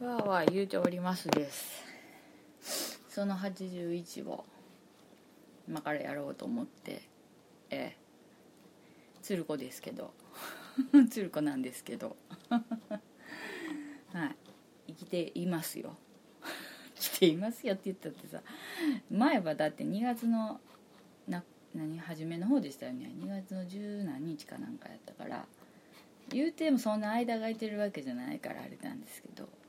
わーわー言うておりますです。その81を今からやろうと思ってええ鶴子ですけど 鶴子なんですけど はい生きていますよ。生きていますよって言ったってさ前はだって2月のな何初めの方でしたよね。2月の十何日かなんかやったから言うてもそんな間が空いてるわけじゃないからあれなんですけど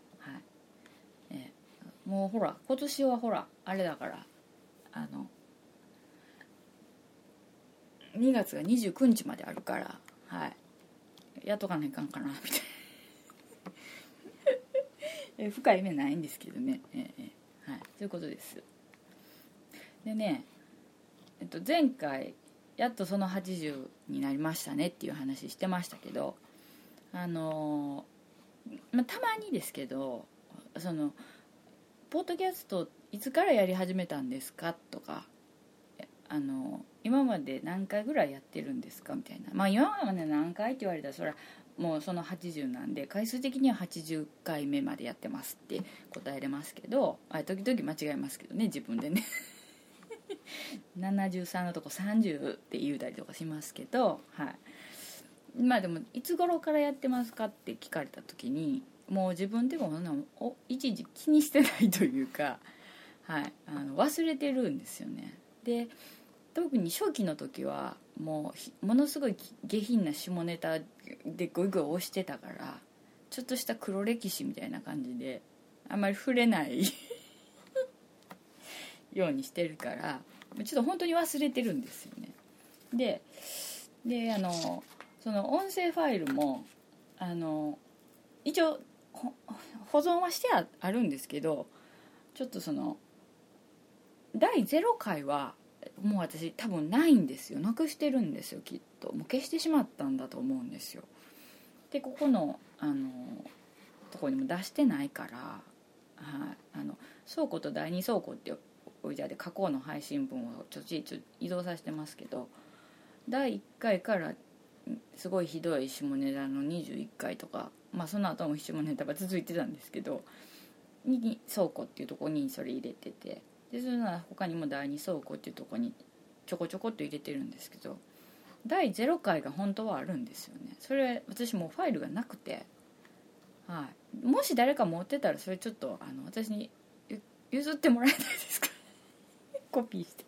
もうほら今年はほらあれだからあの2月が29日まであるからはい。やっとかないかんかなみたいな。え深い目ないんですけどね、ええはい、そういうことです。でね、えっと、前回やっとその80になりましたねっていう話してましたけどあのーまあ、たまにですけどそのポッドキャストいつからやり始めたんですか？とかあの今まで何回ぐらいやってるんですか？みたいな。まあ今まで何回って言われたらそれはもうその80なんで回数的には80回目までやってますって答えれますけどあ時々間違えますけどね自分でね。73のとこ30って言うたりとかしますけどはい。まあでもいつ頃からやってますかって聞かれた時にもう自分でもそんなおいちいち気にしてないというか、はい、あの忘れてるんですよね。で特に初期の時はもうものすごい下品な下ネタでゴイゴイ押してたからちょっとした黒歴史みたいな感じであんまり触れない ようにしてるからちょっと本当に忘れてるんですよね。でであのその音声ファイルもあの一応保存はしてあるんですけどちょっとその第0回はもう私多分ないんですよ。なくしてるんですよきっと。もう消してしまったんだと思うんですよ。でここのあのとこにも出してないから、はい、あの倉庫と第二倉庫っておいじゃで過去の配信分をちょっとちょ移動させてますけど第1回からすごいひどい下ネタの21回とかまあその後も下ネタが続いてたんですけどに倉庫っていうとこにそれ入れててでそれなら他にも第2倉庫っていうとこにちょこちょこっと入れてるんですけど第0回が本当はあるんですよね。それ私もうファイルがなくて、はい、もし誰か持ってたらそれちょっとあの私に譲ってもらえないですか？コピーして。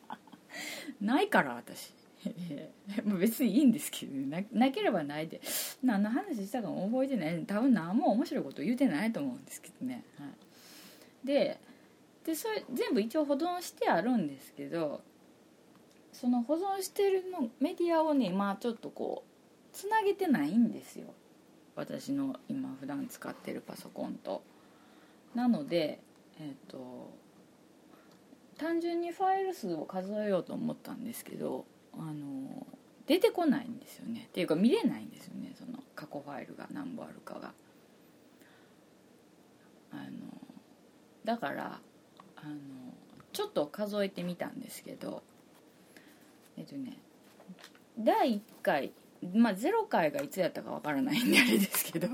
ないから私。まあ別にいいんですけどななければないで。何の話したかも覚えてない。多分何も面白いこと言うてないと思うんですけどね、はい、ででそれ全部一応保存してあるんですけどその保存してるのメディアをね今ちょっとこうつなげてないんですよ。私の今普段使ってるパソコンと。なのでえっ、と単純にファイル数を数えようと思ったんですけどあの出てこないんですよね。っていうか見れないんですよね。その過去ファイルが何本あるかが。あのだからあのちょっと数えてみたんですけどえっとね第1回まあ0回がいつやったかわからないんであれですけど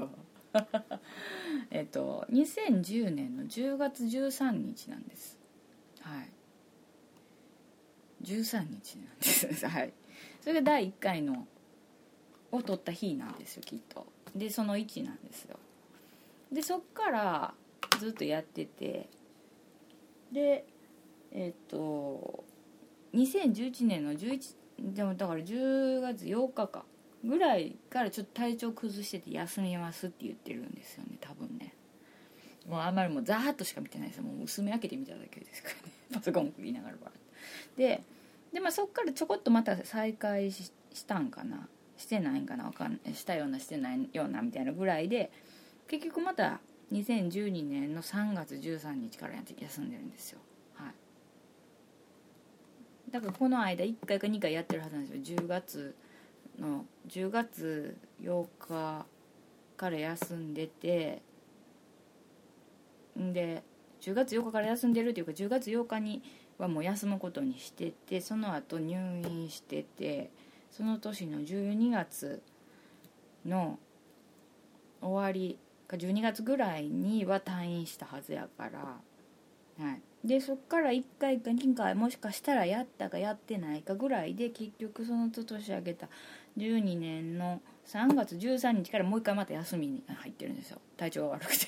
えっと2010年の10月13日なんです。はい。13日なんです。はい。それが第1回のを取った日なんですよきっと。でその1なんですよ。でそっからずっとやってて。でえっと2011年の11でもだから10月8日かぐらいからちょっと体調崩してて休みますって言ってるんですよね多分ね。もうあんまりもうザーッとしか見てないですもう薄め開けてみただけですからね。パソコン振りながらバーッでで、まあ、そっからちょこっとまた再開ししたんかな。してないんかな。わかんないしたようなしてないようなみたいなぐらいで結局また2012年の3月13日から休んでるんですよ。はい。だからこの間1回か2回やってるはずなんですよ。10月の10月8日から休んでてんで10月8日から休んでるっていうか10月8日にはもう休むことにしててその後入院しててその年の12月の終わりか12月ぐらいには退院したはずやから。はい。でそっから1回か2回もしかしたらやったかやってないかぐらいで結局その年明けた12年の3月13日からもう一回また休みに入ってるんですよ。体調が悪くて。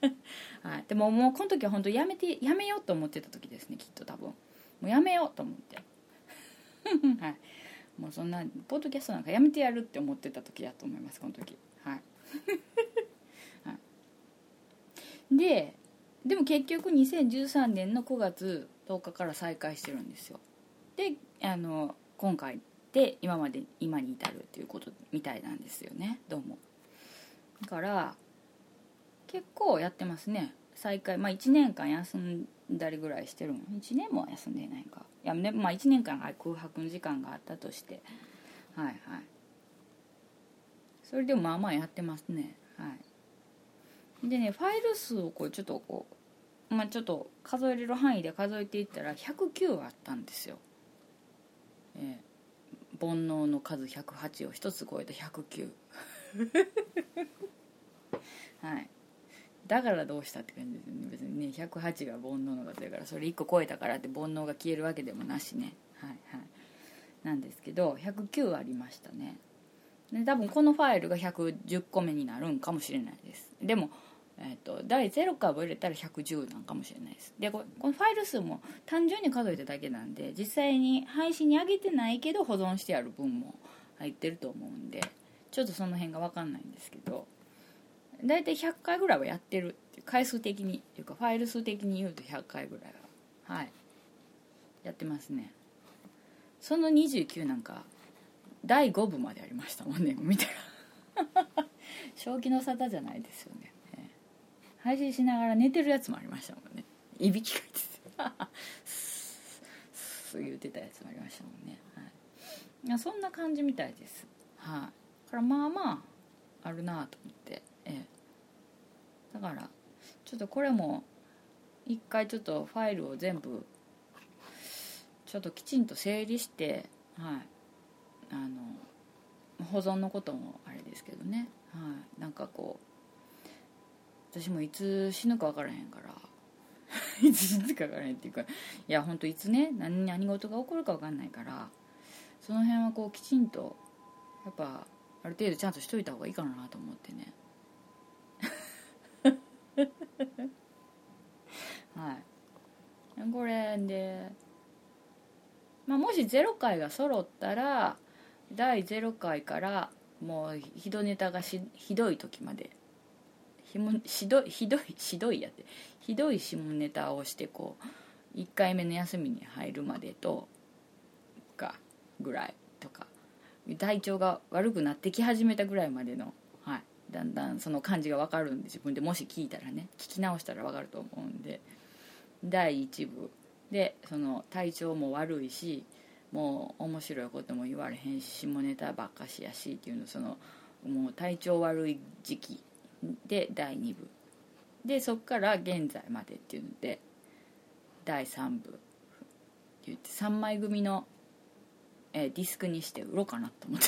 はい、でももうこの時は本当やめてやめようと思ってた時ですねきっと多分。もうやめようと思って。はい。もうそんなポッドキャストなんかやめてやるって思ってた時やと思いますこの時。はい、はい、ででも結局2013年の9月10日から再開してるんですよ。であの今回で今まで今に至るっていうことみたいなんですよねどうも。だから結構やってますね。再開まあ1年間休んだりぐらいしてるの1年も休んでないか。いや、ね、まあ1年間空白の時間があったとして。はいはい。それでもまあまあやってますね。はい。でねファイル数をこうちょっとこうまあ、ちょっと数えれる範囲で数えていったら109あったんですよ、えー、煩悩の数108を1つ超えた109 はい。だからどうしたって感じですね別にね108が煩悩の数やからそれ1個超えたからって煩悩が消えるわけでもなしね。はいはい。なんですけど109ありましたね。で多分このファイルが110個目になるんかもしれないです。でもえーと、第0回を入れたら110なんかもしれないです。でこのファイル数も単純に数えただけなんで実際に配信に上げてないけど保存してある分も入ってると思うんでちょっとその辺が分かんないんですけど。大体100回ぐらいはやってる回数的にっていうかファイル数的に言うと100回ぐらいははい。やってますね。その29なんか第5部までありましたもんね見たら 正気の沙汰じゃないですよね。配信しながら寝てるやつもありましたもんね。いびきかいてそう言ってたやつもありましたもんね、はい、いやそんな感じみたいです。はい、からまあまああるなと思って。ええ。だからちょっとこれも一回ちょっとファイルを全部ちょっときちんと整理してはい。あの保存のこともあれですけどね。はい。なんかこう私もいつ死ぬか分からへんから いつ死ぬか分からへんっていうかいや本当いつね何何事が起こるか分かんないからその辺はこうきちんとやっぱある程度ちゃんとしといた方がいいかなと思ってね。はい。これで、まあ、もし0回が揃ったら第0回からもうひどネタがしひどい時までひもひどいひどいひどいやってひどい下ネタをしてこう1回目の休みに入るまでとかぐらいとか体調が悪くなってき始めたぐらいまでの、だんだんその感じが分かるんで自分でもし聞いたらね聞き直したら分かると思うんで第1部でその体調も悪いしもう面白いことも言われへんし下ネタばっかしやしっていうのそのもう体調悪い時期で第2部。でそっから現在までっていうので第3部って言って3枚組の、え、ディスクにして売ろうかなと思って。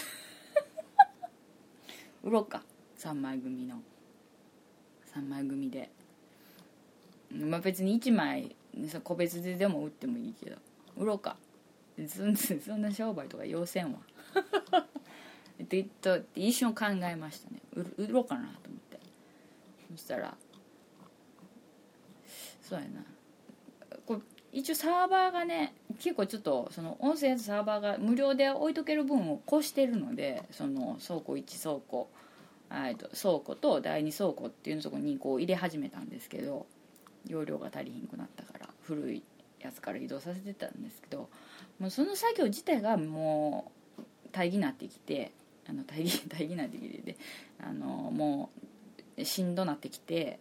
売ろうか。3枚組の。3枚組で。まあ別に1枚個別ででも売ってもいいけど。売ろうか。そんな 商売とか要せんわ。って一瞬考えましたね。売ろうかなと思って。そしたらそうやな。これ一応サーバーがね結構ちょっとその音声サーバーが無料で置いとける分を越してるのでその倉庫1倉庫。と倉庫と第2倉庫っていうのとこにこう入れ始めたんですけど容量が足りひんくなったから古いやつから移動させてたんですけどもうその作業自体がもう大義になってきてあの大義 大義になってきてであのもうしんどなってきて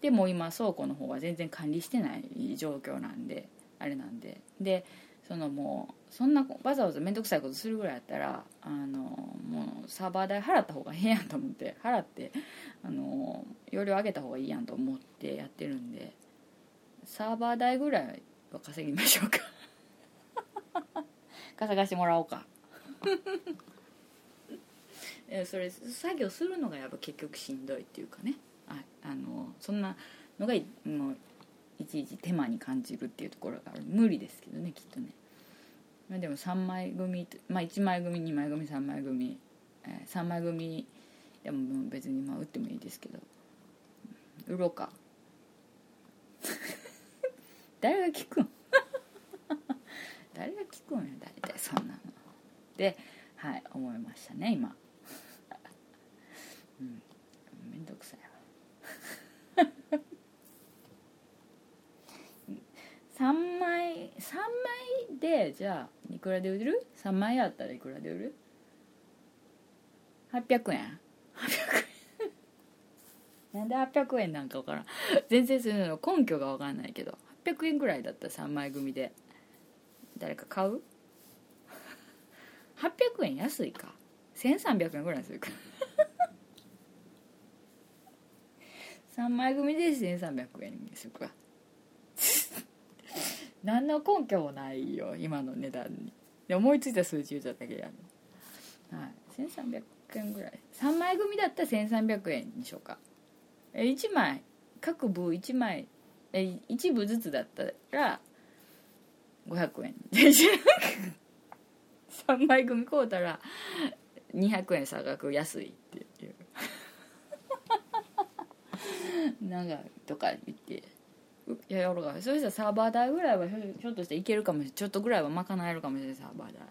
でもう今倉庫の方は全然管理してない状況なんであれなんででそのもうそんなわざわざ面倒くさいことするぐらいやったらあのもうサーバー代払った方がええやんと思って 払ってあの容量上げた方がいいやんと思ってやってるんでサーバー代ぐらいは稼ぎましょうか。稼がしてもらおうか。それ作業するのがやっぱ結局しんどいっていうかね。あああのそんなのがもういちいち手間に感じるっていうところがある無理ですけどねきっとね、まあ、でも3枚組まあ1枚組2枚組3枚組、えー、3枚組でも別にまあ打ってもいいですけど。売ろうか 誰が聞くん 誰が聞くんや大体そんなの。ではい思いましたね今。うんめんどくさいわ3枚3枚でじゃあいくらで売れる ?3 枚あったらいくらで売る ?800 円。800円。なんで800円なんか分からん。全然そういうの根拠が分かんないけど。800円ぐらいだったら3枚組で。誰か買う ?800 円安いか。1300円ぐらいするか。3枚組で1300円にするか。何の根拠もないよ今の値段に。で思いついた数字言っちゃったけどやるはい。1300円ぐらい。3枚組だったら1300円にしようか。え1枚。各部1枚。え1部ずつだったら500円。3枚組買うたら200円差額安いっていう。なんかとか言って。やろうかそしたらサーバー代ぐらいはひょっとしていけるかもしれないちょっとぐらいは賄えるかもしれないサーバー代。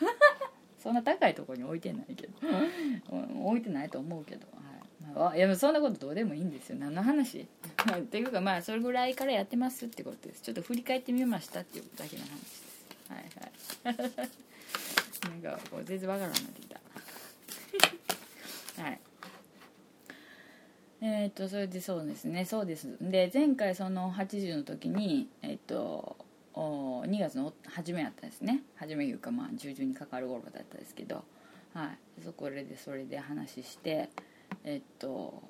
そんな高いところに置いてないけど。置いてないと思うけど、はい。まあ、いやそんなことどうでもいいんですよ。何の話？っていうかまあそれぐらいからやってますってことです。ちょっと振り返ってみましたっていうだけの話です。はいはい。なんかこう全然わからんなってきた。はい。えっ、ー、とそれでそうですね。そうです。で前回その80の時にえっ、ー、と2月の初めやったですね。初めいうかまあ中旬にかかる頃だったですけど。はい。そこでそれで話してえっ、と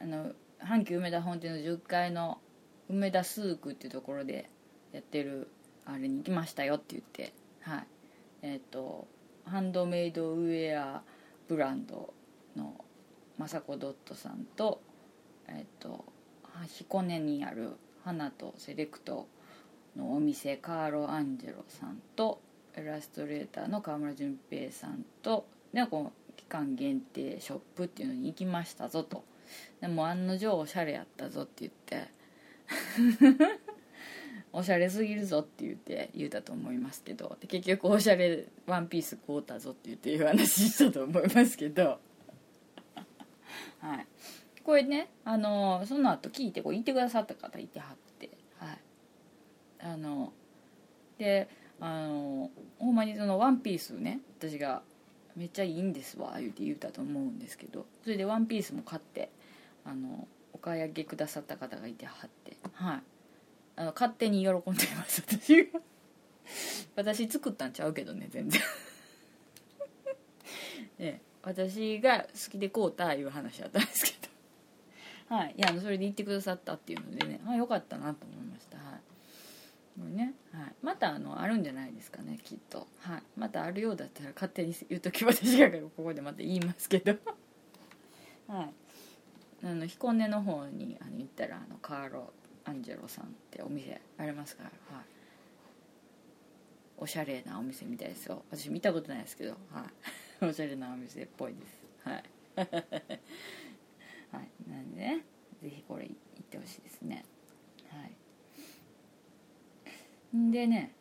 あの阪急梅田本店の10階の梅田スークっていうところでやってるあれに行きましたよって言ってはい。えっ、とハンドメイドウェアブランドの雅子ドットさんとえっ、と彦根にある花とセレクトのお店カーロ・アンジェロさんとイラストレーターの川村淳平さんとでこの期間限定ショップっていうのに行きましたぞと。でも案の定おしゃれやったぞって言って おしゃれすぎるぞって言って言うたと思いますけどで結局おしゃれワンピース買うたぞって言っていう話したと思いますけど。はい。これねあのその後聞いてこう言ってくださった方いてはってはい。あのであのほんまにそのワンピースね私がめっちゃいいんですわ言うて言うたと思うんですけどそれでワンピースも買ってあのお買い上げくださった方がいてはってはい。あの勝手に喜んでます私が。私作ったんちゃうけどね全然。ね。私が好きでこうたいう話だったんですけど。はい。いやそれで言ってくださったっていうのでね。あよかったなと思いました。はい。これね、はい、またあのあるんじゃないですかねきっと、はい、またあるようだったら勝手に言う時私がここでまた言いますけど。はい。あの彦根の方にあの行ったらあのカーロ・アンジェロさんってお店ありますから、はい、おしゃれなお店みたいですよ。私見たことないですけど、はい、おしゃれなお店っぽいです。はい。はい。なんでねぜひこれ行ってほしいですね。はい。でね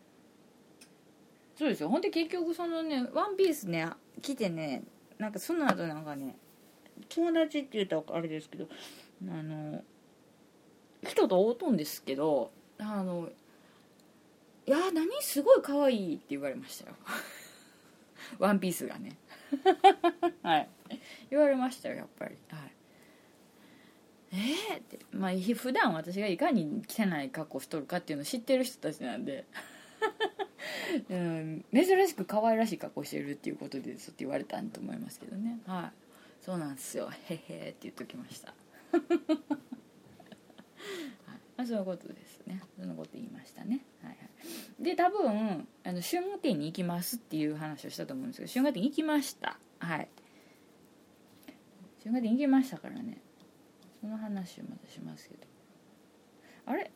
そうですよ。ほんで結局そのねワンピースね来てねなんかその後なんかね友達って言ったらあれですけどあの人と会うとんですけどあの「いや何？すごい可愛いって言われましたよ。ワンピースがね。はい。言われましたよやっぱり。はい。えー、って。まあ普段私がいかに汚い格好しとるかっていうのを知ってる人たちなんで。うん、珍しく可愛らしい格好してるっていうことですって言われたんと思いますけどね。はい。そうなんですよ。へへって言っときました。まあ、そういうことですね。そのこと言いましたね。はいはい。で多分あの春画展に行きますっていう話をしたと思うんですけど春画展行きました。はい。春画展行きましたからね。その話をまたしますけど。あれ？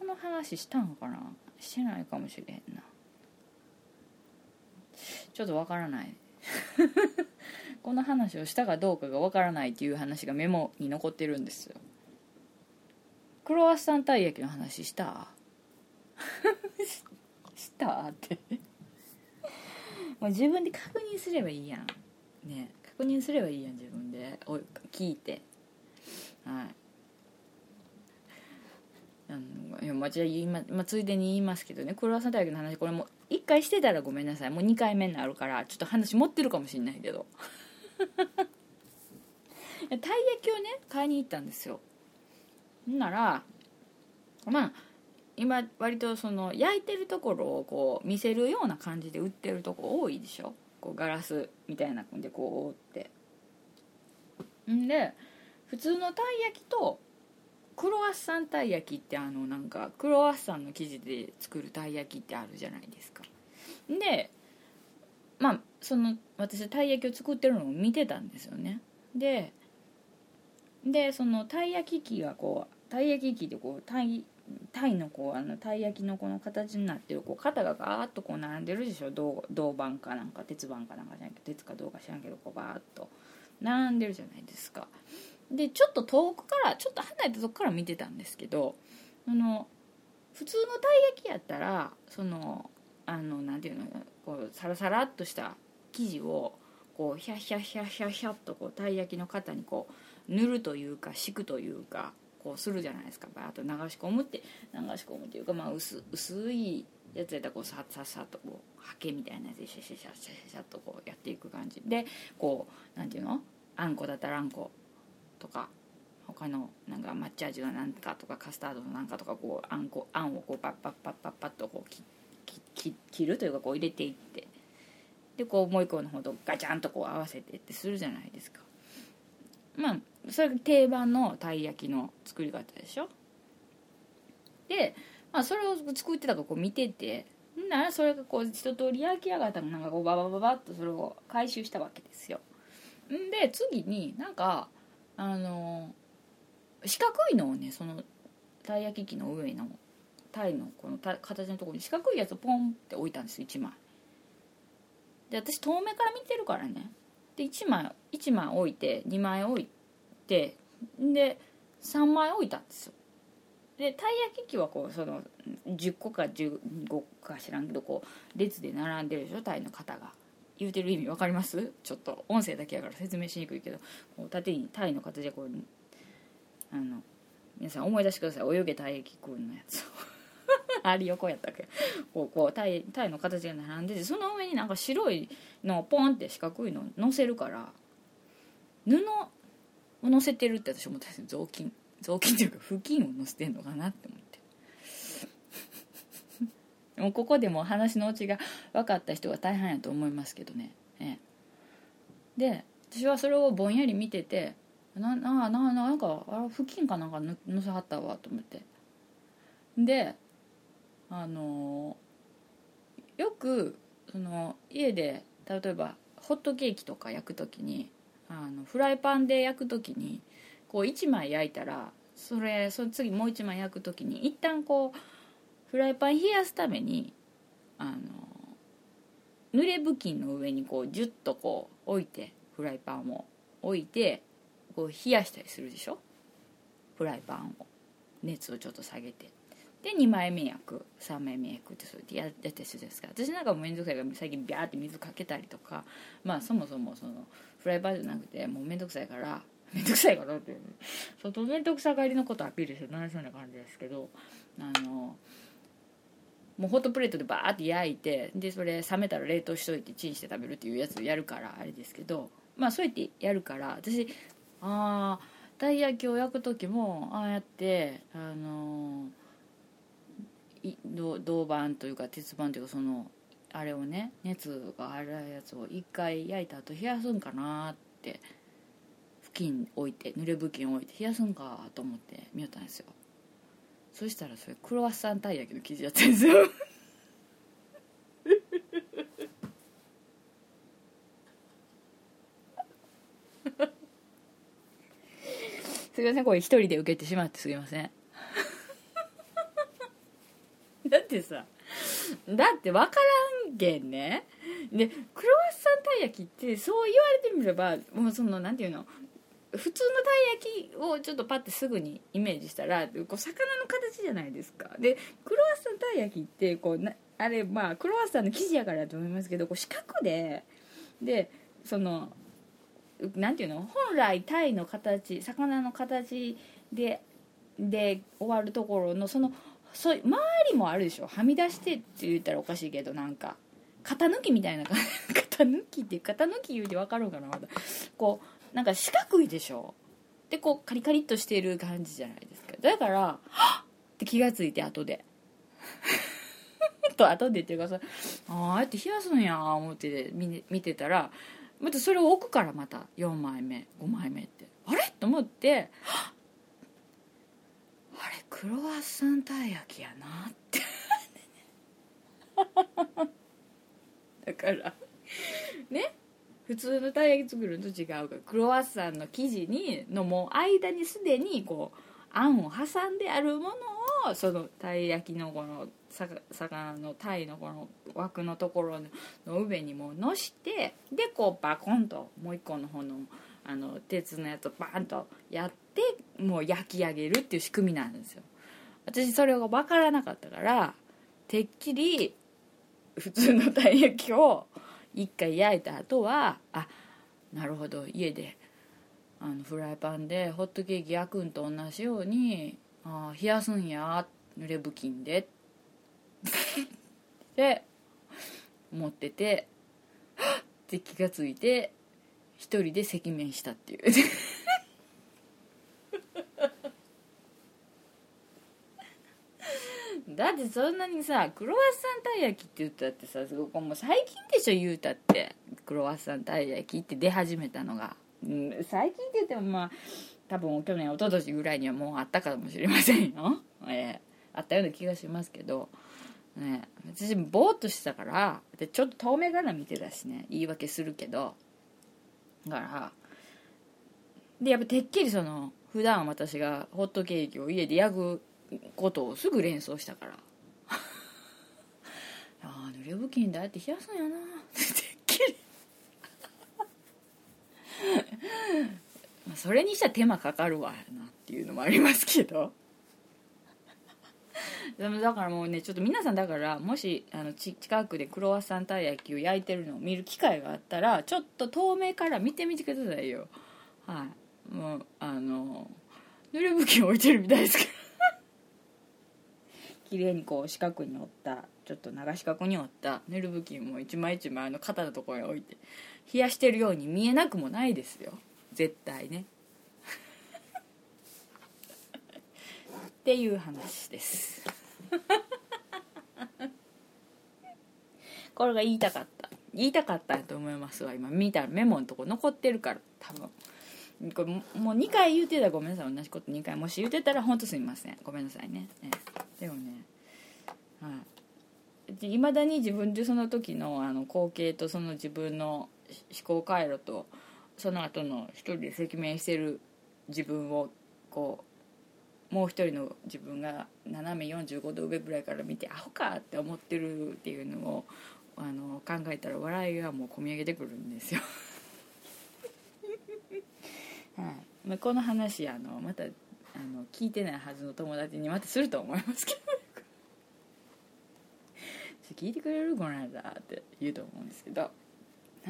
この話したんかな？してないかもしれんな。ちょっとわからない。この話をしたかどうかがわからないっていう話がメモに残ってるんですよ。クロワッサンたい焼きの話した？したって。もう自分で確認すればいいやん。ね。確認すればいいやん自分で。お聞いて。はい。あのいやまあ、じゃあ今、まあ、ついでに言いますけどね。クロワッサンたい焼きの話これもう1回してたらごめんなさい。もう2回目になるからちょっと話持ってるかもしんないけど。たい焼きをね買いに行ったんですよ。んならまあ今割とその焼いてるところをこう見せるような感じで売ってるとこ多いでしょ？こうガラスみたいなのでこう覆って。んで普通のたい焼きとクロワッサンたい焼きってあのなんかクロワッサンの生地で作るたい焼きってあるじゃないですか。でまあその私たい焼きを作ってるのを見てたんですよね。ででそのたい焼き器がこうたい焼き器でこうたいタイのこうあのたい焼きのこの形になってるこう肩がガーッとこう並んでるでしょ？銅銅板かなんか鉄板かなんかじゃないけど鉄かどうか知らんけどこうバーッと並んでるじゃないですか。でちょっと遠くからちょっと離れたとこから見てたんですけどあの普通のたい焼きやったらそのあのなんていうのこうサラサラっとした生地をこうヒャヒャヒャヒャヒャっとこうたい焼きの型にこう塗るというか敷くというかこうするじゃないですか。バーッと流し込むって流し込むというか、まあ薄、薄いやつやったらこうさっさっさとこうハケみたいなやつでシャシャシャシャシャとこうやっていく感じ。でこうなんていうの？あんこだったらあんことか他のなんか抹茶味のなんかとかカスタードのなんかとかこうあんこあんをこうパッパッパッパッパッとこう切切切るというかこう入れていって。でこうもう一個の方とガチャンとこう合わせてってするじゃないですか。まあそれが定番のたい焼きの作り方でしょ？で、まあ、それを作ってたからこ見ててならそれがこう一通り焼き上がったのなんかこうババババッとそれを回収したわけですよ。んで次になんかあの四角いのをねそのたい焼き器の上のタイのこの形のところに四角いやつをポンって置いたんです1枚。で私遠目から見てるからね。で1枚1枚置いて2枚置いてで3枚置いたんですよ。でたい焼き器はこうその10個か15個か知らんけどこう列で並んでるでしょタイの型が。言うてる意味分かります？ちょっと音声だけやから説明しにくいけど。こう縦にタイの形でこうあの皆さん思い出してください。泳げたい焼きくんのやつ。を あり横やったっけ？こうこうタイタイの形が並んでてその上になんか白いのをポンって四角いの乗せるから布を乗せてるって私思ったんです雑巾。雑巾っていうか布巾を乗せてんのかなって思って。もここでも話のうちが分かった人が大半やと思いますけどね、ええ、で私はそれをぼんやり見ててななななんかあ布巾かなんか乗せはったわと思って。であのよくその家で例えばホットケーキとか焼く時にあのフライパンで焼く時にこう1枚焼いたらそれその次もう1枚焼く時に一旦こうフライパン冷やすためにあの濡れ布巾の上にこうジュッとこう置いてフライパンを置いてこう冷やしたりするでしょ？フライパンを。熱をちょっと下げて。で2枚目焼く。3枚目焼くってそうやってやったりするじゃないですか。私なんかも面倒くさいから最近ビャーって水かけたりとかまあそもそもそのフライパンじゃなくてもう面倒くさいから 面倒くさいからって外面倒くさがりのことアピールして何そうな感じですけどあのもうホットプレートでバーって焼いてでそれ冷めたら冷凍しといてチンして食べるっていうやつをやるからあれですけどまあそうやってやるから私ああたい焼きを焼く時もああやってあの銅板というか鉄板というかそのあれをね熱があるやつを一回焼いた後冷やすんかなって布巾置いて濡れ布巾置いて冷やすんかと思って見よったんですよ。そしたらそれクロワッサンたい焼きの生地やったんですよ。すいませんこれ一人で受けてしまってすいません。だってさだって分からんけんね。でクロワッサンたい焼きってそう言われてみればもうそのなんていうの普通のたい焼きをちょっとパッてすぐにイメージしたらこう魚の形じゃないですか。でクロワッサンたい焼きってこうなあれまあクロワッサンの生地やからだと思いますけどこう四角ででそのなんていうの本来タイの形魚の形でで終わるところのそのそ周りもあるでしょ。はみ出してって言ったらおかしいけどなんか。型抜きみたいな感じ。型抜きっていう型抜き言うて分かるかなまだ。こうなんか四角いでしょ？でこうカリカリっとしてる感じじゃないですか。だからはっ！って気がついて後で。と後でっていうかさあああやって冷やすんや思って見見てたらまたそれを置くからまた4枚目5枚目ってあれ？と思ってはっ！あれクロワッサンたい焼きやなって。だから。ね？普通のたい焼き作るのと違うか。らクロワッサンの生地にのもう間にすでにこうあんを挟んであるものをそのたい焼きのこの魚の鯛のこの枠のところの上にものしてでこうバコンともう一個の方のあの鉄のやつをバーンとやってもう焼き上げるっていう仕組みなんですよ。私それが分からなかったからてっきり普通のたい焼きを一回焼いた後はあなるほど。家であのフライパンでホットケーキ焼くんと同じようにあ冷やすんや濡れ布巾で。って思っててはって気がついて一人で赤面したっていう。だってそんなにさクロワッサンたい焼きって言ったってさもう最近でしょ言うたって。クロワッサンたい焼きって出始めたのが、うん、最近って言ってもまあ多分去年一昨年ぐらいにはもうあったかもしれませんよ、えー、あったような気がしますけど。ね。私ぼーっとしてたからでちょっと遠目から見てたしね。言い訳するけど。だからでやっぱてっきりその普段私がホットケーキを家で焼くことをすぐ連想したから。ああ濡れ布巾だって冷やすんやな。ってっきり。それにしたら手間かかるわなっていうのもありますけど。でもだからもうねちょっと皆さんだからもしあの近くでクロワッサンたい焼きを焼いてるのを見る機会があったらちょっと遠目から見てみてくださいよ。はい。もうあの濡れ布巾置いてるみたいですから綺麗にこう四角に折ったちょっと長四角に折ったぬる布巾も一枚一枚の肩のところに置いて冷やしてるように見えなくもないですよ。絶対ね。っていう話です。これが言いたかった。言いたかったと思いますわ今。見たらメモのとこ残ってるから多分これもう2回言うてたらごめんなさい。同じこと2回もし言うてたら本当すみません。ごめんなさいね。ねでもね。はい。いまだに自分でその時のあの光景とその自分の思考回路とその後の一人で赤面してる自分をこうもう一人の自分が斜め45度上ぐらいから見てアホかって思ってるっていうのをあの考えたら笑いがもうこみ上げてくるんですよ。はい、この話あのまたあの聞いてないはずの友達にまたすると思いますけど 聞いてくれるこの間って言うと思うんですけど、は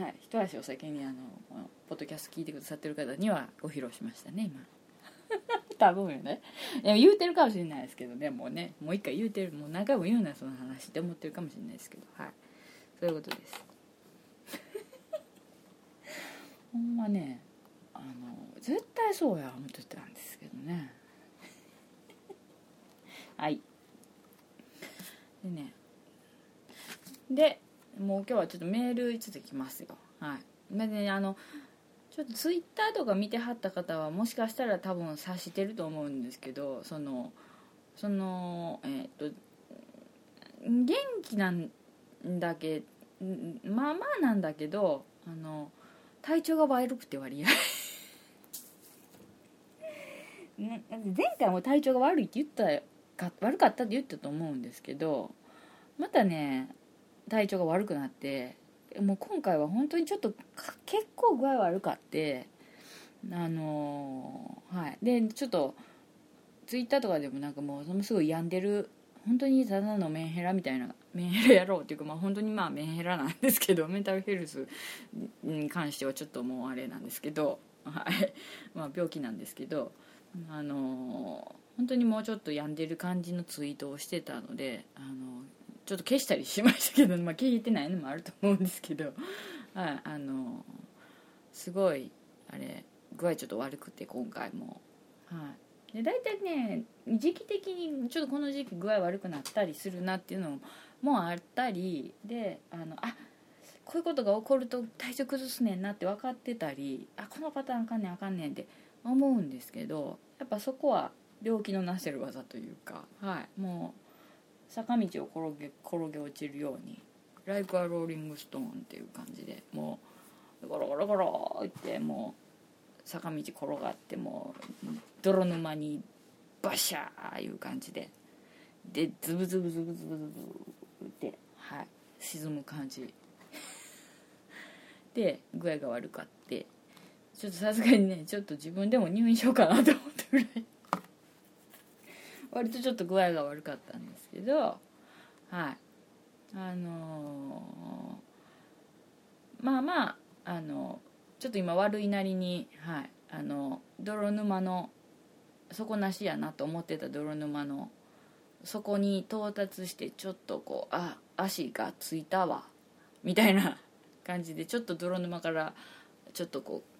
い、一足お先にあのポッドキャスト聞いてくださってる方にはご披露しましたね今。多分よね。でも言うてるかもしれないですけどね。もうねもう一回言うてる。もう何回も言うなその話って思ってるかもしれないですけど。はい。そういうことです。ほんまね。絶対そうや思ってたんですけどね。はい。でね。でもう今日はちょっとメールつてきますよ。はい。でねあのちょっとツイッターとか見てはった方はもしかしたら多分察してると思うんですけどそのそのえっ、と元気なんだけまあまあなんだけどあの体調が悪くて割合。ね前回も体調が悪いって言ったか悪かったって言ったと思うんですけどまたね体調が悪くなってもう今回は本当にちょっと結構具合悪かってあのーはい。でちょっとツイッターとかでもなんかもうすごい病んでる本当にただのメンヘラみたいなメンヘラやろうっていうかまあ本当にまあメンヘラなんですけど メンタルヘルスに関してはちょっともうあれなんですけどはい。まあ病気なんですけどあの本当にもうちょっと病んでる感じのツイートをしてたのであのちょっと消したりしましたけど、まあ、消えてないのもあると思うんですけど、はい、あのすごいあれ具合ちょっと悪くて今回も、はい、で大体ね時期的にちょっとこの時期具合悪くなったりするなっていうのもあったりであのあこういうことが起こると体調崩すねんなって分かってたりあこのパターンあかんねんあかんねんって思うんですけどやっぱそこは病気のなせる技というか、はい、もう坂道を転げ転げ落ちるように「Like a Rolling Stone」っていう感じでもうゴロゴロゴロってもう坂道転がってもう泥沼にバシャーいう感じででズブズブズブズブズブってはい沈む感じ。で具合が悪かってちょっとさすがにねちょっと自分でも入院しようかなと思ったぐらい。割とちょっと具合が悪かったんですけどはい。あのー、まあまああのちょっと今悪いなりにはい。あの泥沼の底なしやなと思ってた泥沼のそこに到達してちょっとこうあ足がついたわみたいな感じでちょっと泥沼からちょっとこう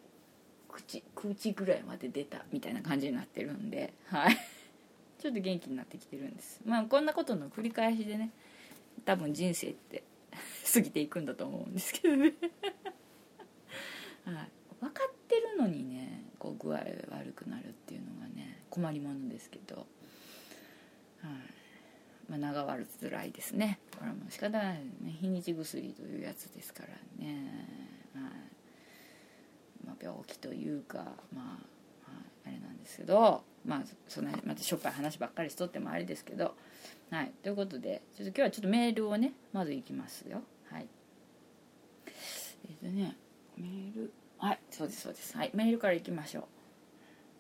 口口ぐらいまで出たみたいな感じになってるんではい。ちょっと元気になってきてるんです。まあこんなことの繰り返しでね多分人生って 過ぎていくんだと思うんですけどね。はい。分かってるのにねこう具合悪くなるっていうのがね困りものですけど、はい。まあ、長悪つらいですね。これはもう仕方ない。ね日にち薬というやつですからね、はい。まあ、病気というかまあ、はい、あれなんですけどまあそんなまたしょっぱい話ばっかりしとってもあれですけどはい。ということでちょっと今日はちょっとメールをねまずいきますよ。はい。えっ、ー、とねメール。はいそうですそうです。はいメールからいきましょう。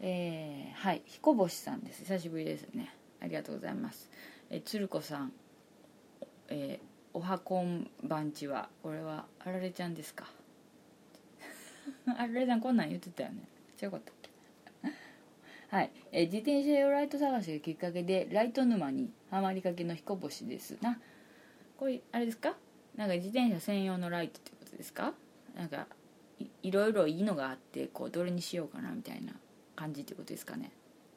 えー、はい。彦星さんです。久しぶりですね。ありがとうございます。え鶴子さん。えー、おはこんばんちは。これはあられちゃんですか？あれさんこんなん言ってたよね。違うかったっけはい、え、自転車用ライト探しがきっかけでライト沼にはまりかけの彦星ですな。これあれですか？なんか自転車専用のライトってことですか？なんかいろいろいいのがあってこうどれにしようかなみたいな感じってことですかね。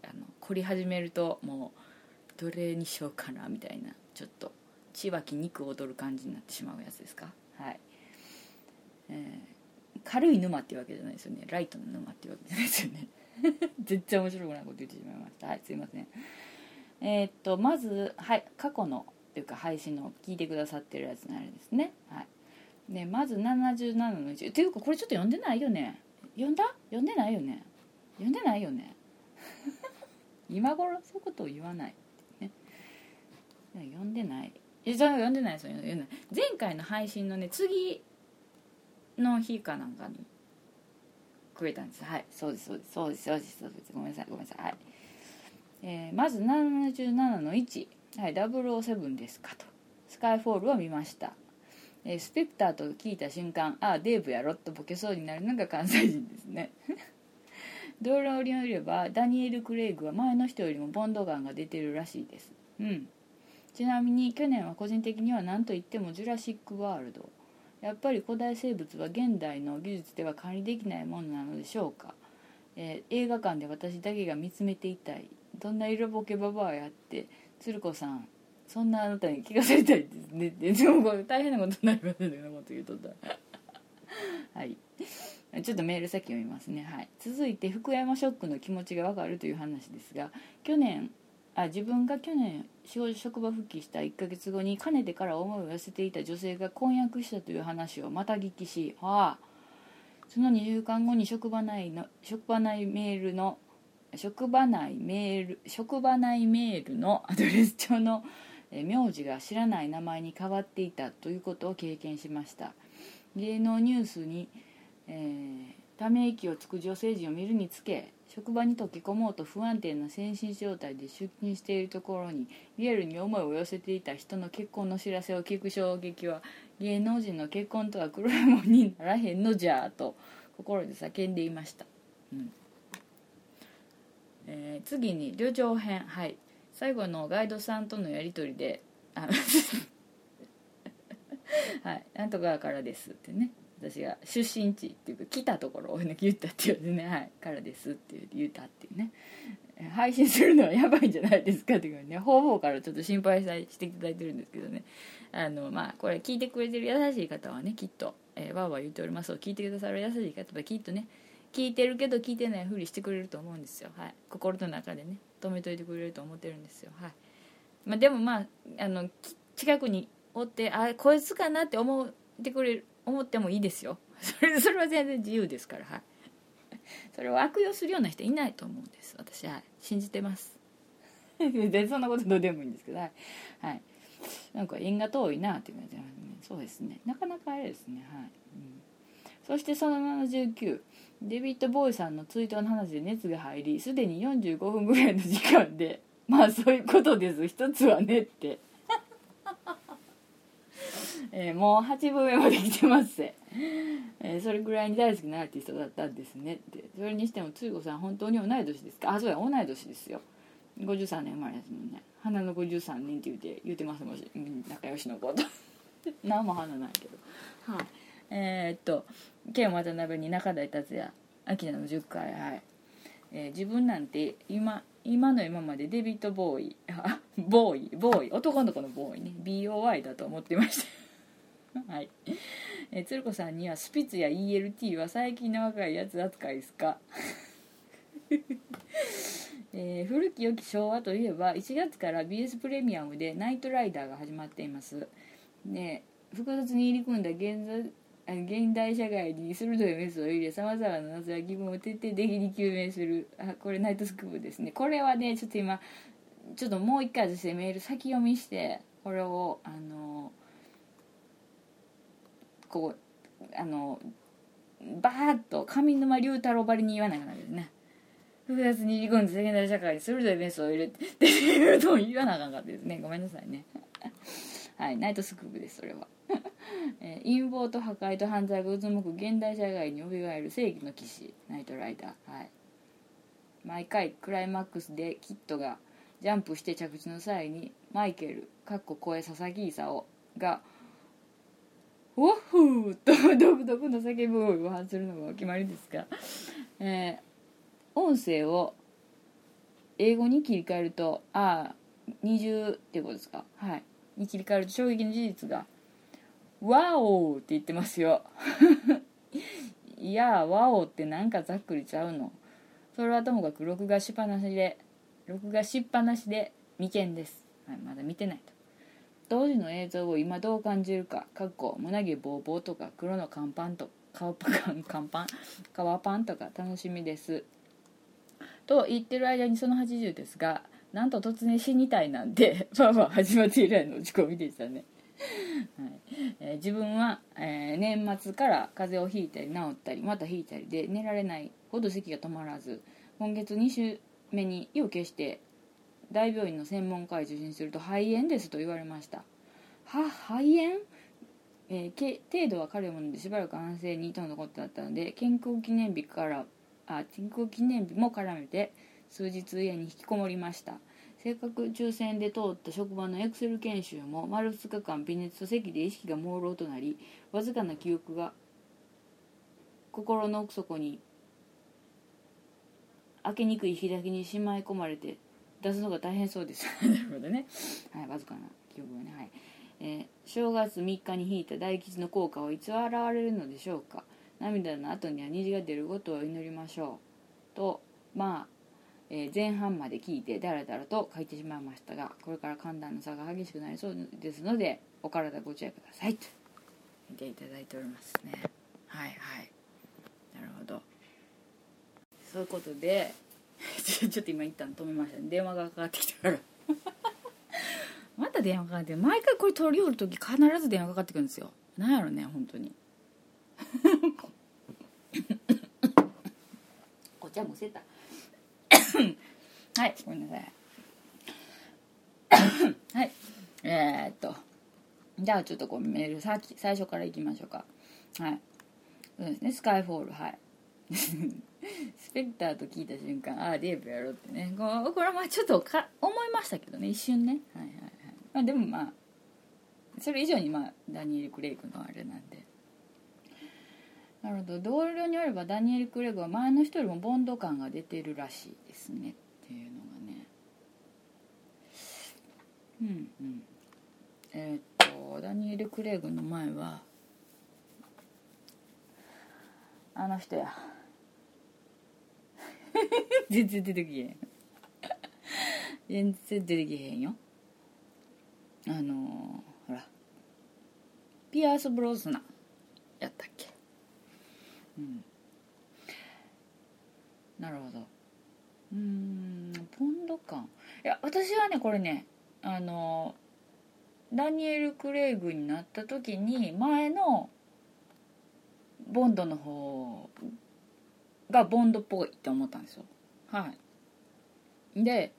あの凝り始めるともうどれにしようかなみたいなちょっと血湧き肉踊る感じになってしまうやつですか？はい、えー、軽い沼っていうわけじゃないですよね。ライトの沼っていうわけじゃないですよね。全然面白くないこと言ってしまいました。はいすいません。えー、っとまずはい過去のっていうか配信の聞いてくださってるやつのあれですね。はい。でまず77の1っていうかこれちょっと読んでないよね。読んだ？読んでないよね。読んでないよね。今頃そういうことを言わない。ね。読んでない。えそれ読んでないですよ。読んでない。前回の配信のね次の日かなんかにくれたんです。はい。そうですそうです。そうですそうです。そうです。ごめんなさいごめんなさい。はい、えー、まず77の1はい。007ですかと。スカイフォールを見ました。えー、スペクターと聞いた瞬間ああデーブやろとボケそうになるのが関西人ですね。道路によればダニエル・クレイグは前の人よりもボンドガンが出てるらしいです。うん。ちなみに去年は個人的には何と言ってもジュラシック・ワールド。やっぱり古代生物は現代の技術では管理できないものなのでしょうか、えー、映画館で私だけが見つめていたい。どんな色ボケババアやって鶴子さんそんなあなたに聞かせたいですね。でもこれ大変なことになりますねこんなこと言うと。ったらはい。ちょっとメール先読みますね。はい。続いて福山ショックの気持ちがわかるという話ですが去年あ自分が去年職場復帰した1ヶ月後にかねてから思いを寄せていた女性が婚約したという話をまた聞きし、はあ、その2週間後に職場内の職場内メールの職場内メール職場内メールのアドレス帳の名字が知らない名前に変わっていたということを経験しました。芸能ニュースに、えー、ため息をつく女性陣を見るにつけ職場に溶け込もうと不安定な精神状態で出勤しているところにリアルに思いを寄せていた人の結婚の知らせを聞く衝撃は芸能人の結婚とは黒いもんにならへんのじゃと心で叫んでいました、うん。えー、次に旅情編。はい。最後のガイドさんとのやり取りで「あ はい。なんとかからです」ってね。私が出身地っていうか来たところをね言ったっていうね「はいからです」って言ったっていうね。配信するのはやばいんじゃないですかっていうね。方々からちょっと心配していただいてるんですけどね。あのまあこれ聞いてくれてる優しい方はねきっと、えー、わーわー言っておりますを聞いてくださる優しい方はきっとね聞いてるけど聞いてないふりしてくれると思うんですよ。はい。心の中でね止めといてくれると思ってるんですよ。はい。まあ、でもまああの近くにおってあこいつかなって思ってくれる思ってもいいですよ。それそれは全然自由ですからはい。それを悪用するような人いないと思うんです。私は信じてます。でそんなことどうでもいいんですけどはい、はい、なんか縁が遠いなっていう感じで、ね、そうですね。なかなかあれですねはい、うん、そしてその79デビッド・ボーイさんのツイートの話で熱が入りすでに45分ぐらいの時間でまあそういうことです。一つはねって。えー、もう8分目まで来てます。せ、えー、それぐらいに大好きなアーティストだったんですねって。それにしてもついこさん本当に同い年ですか？あそうや同い年ですよ。53年生まれですもんね。花の53年って言うて言うてますもし仲良しのこと。何も花ないけど。はい。えー、っと剣渡辺に中台達也秋田の10回。はい、えー、自分なんて今今の今までデビッド・ボーイボーイボーイ男の子のボーイね。BOY だと思ってました。はい。え鶴子さんにはスピッツや ELT は最近の若いやつ扱いですか？えー、古き良き昭和といえば1月から BS プレミアムで「ナイトライダー」が始まっています。で複雑に入り組んだ現現代社会に鋭いメスを入れさまざまな謎や疑問を徹底的に究明する。あこれナイトスクープですね。これはねちょっと今ちょっともう一回私メール先読みしてこれをあのこうあのバーッと上沼龍太郎ばりに言わなきゃダメですね。複雑に入り込んで世間社会に鋭いメスを入れてっていうのを言わなあかんかったですね。ごめんなさいね。はいナイトスクープですそれは。えー、陰謀と破壊と犯罪が渦巻く現代社会によみがえる正義の騎士ナイトライダー。はい。毎回クライマックスでキッドがジャンプして着地の際にマイケルかっこ声佐々木勲が「ウォッフー!」と独特の叫び声を発するのがお決まりですが、えー、音声を英語に切り替えるとああ二重っていうことですか？はい。に切り替えると衝撃の事実がワオって言ってますよ。いやワオってなんかざっくりちゃうの。それはともかく録画しっぱなしで録画しっぱなしで未見です、はい、まだ見てないと。当時の映像を今どう感じるかかっこ胸毛ボーボーとか黒の乾パンと顔パン乾パン革パンとか楽しみです。と言ってる間にその80ですがなんと突然死にたいなんて パパ始まって以来の打ち込みでしたね。はい。えー、自分は、えー、年末から風邪をひいたり治ったりまたひいたりで寝られないほど咳が止まらず今月2週目に意を決して大病院の専門家へ受診すると肺炎ですと言われました。は肺炎？えー、程度は軽いものでしばらく安静にとのことだったので健康記念日からあ健康記念日も絡めて数日家に引きこもりました。せっかく抽選で通った職場のエクセル研修も丸2日間微熱と咳で意識が朦朧となりわずかな記憶が心の奥底に開けにくい開きにしまい込まれて出すのが大変そうです なるほどね。はいわずかな記憶がね。はい、えー、正月3日に引いた大吉の効果はいつ現れるのでしょうか。涙の後には虹が出ることを祈りましょう。とまあえー、前半まで聞いてだらだらと書いてしまいましたがこれから寒暖の差が激しくなりそうですのでお体ご注意くださいと。見ていただいておりますねはいはいなるほどそういうことで ちょっと今一旦止めましたね。電話がかかってきたから。また電話かかって毎回これ取り寄る時必ず電話かかってくるんですよ。なんやろね本当に。お茶むせたはいごめんなさい。はい。えー、っと。じゃあちょっとこうメールさ最初からいきましょうか。はい。そうですねスカイフォールはい スペクターと聞いた瞬間ああデーブやろうってね。ここれはまあちょっとか思いましたけどね。一瞬ね。はいはいはい、まあ、でもまあそれ以上にまあダニエル・クレイグのあれなんで。なるほど。同僚によればダニエル・クレイグは前の人よりもボンド感が出てるらしいですね。っていうのがね。うんうん。えー、っとダニエル・クレイグの前はあの人や。全然出てけへん。全然出てけへんよ。あのー、ほら。ピアース・ブローズナ。やったっけ。うん。なるほど。うんポンド感いや私はねこれねあのダニエル・クレイグになった時に前のボンドの方がボンドっぽいって思ったんですよ。はい。で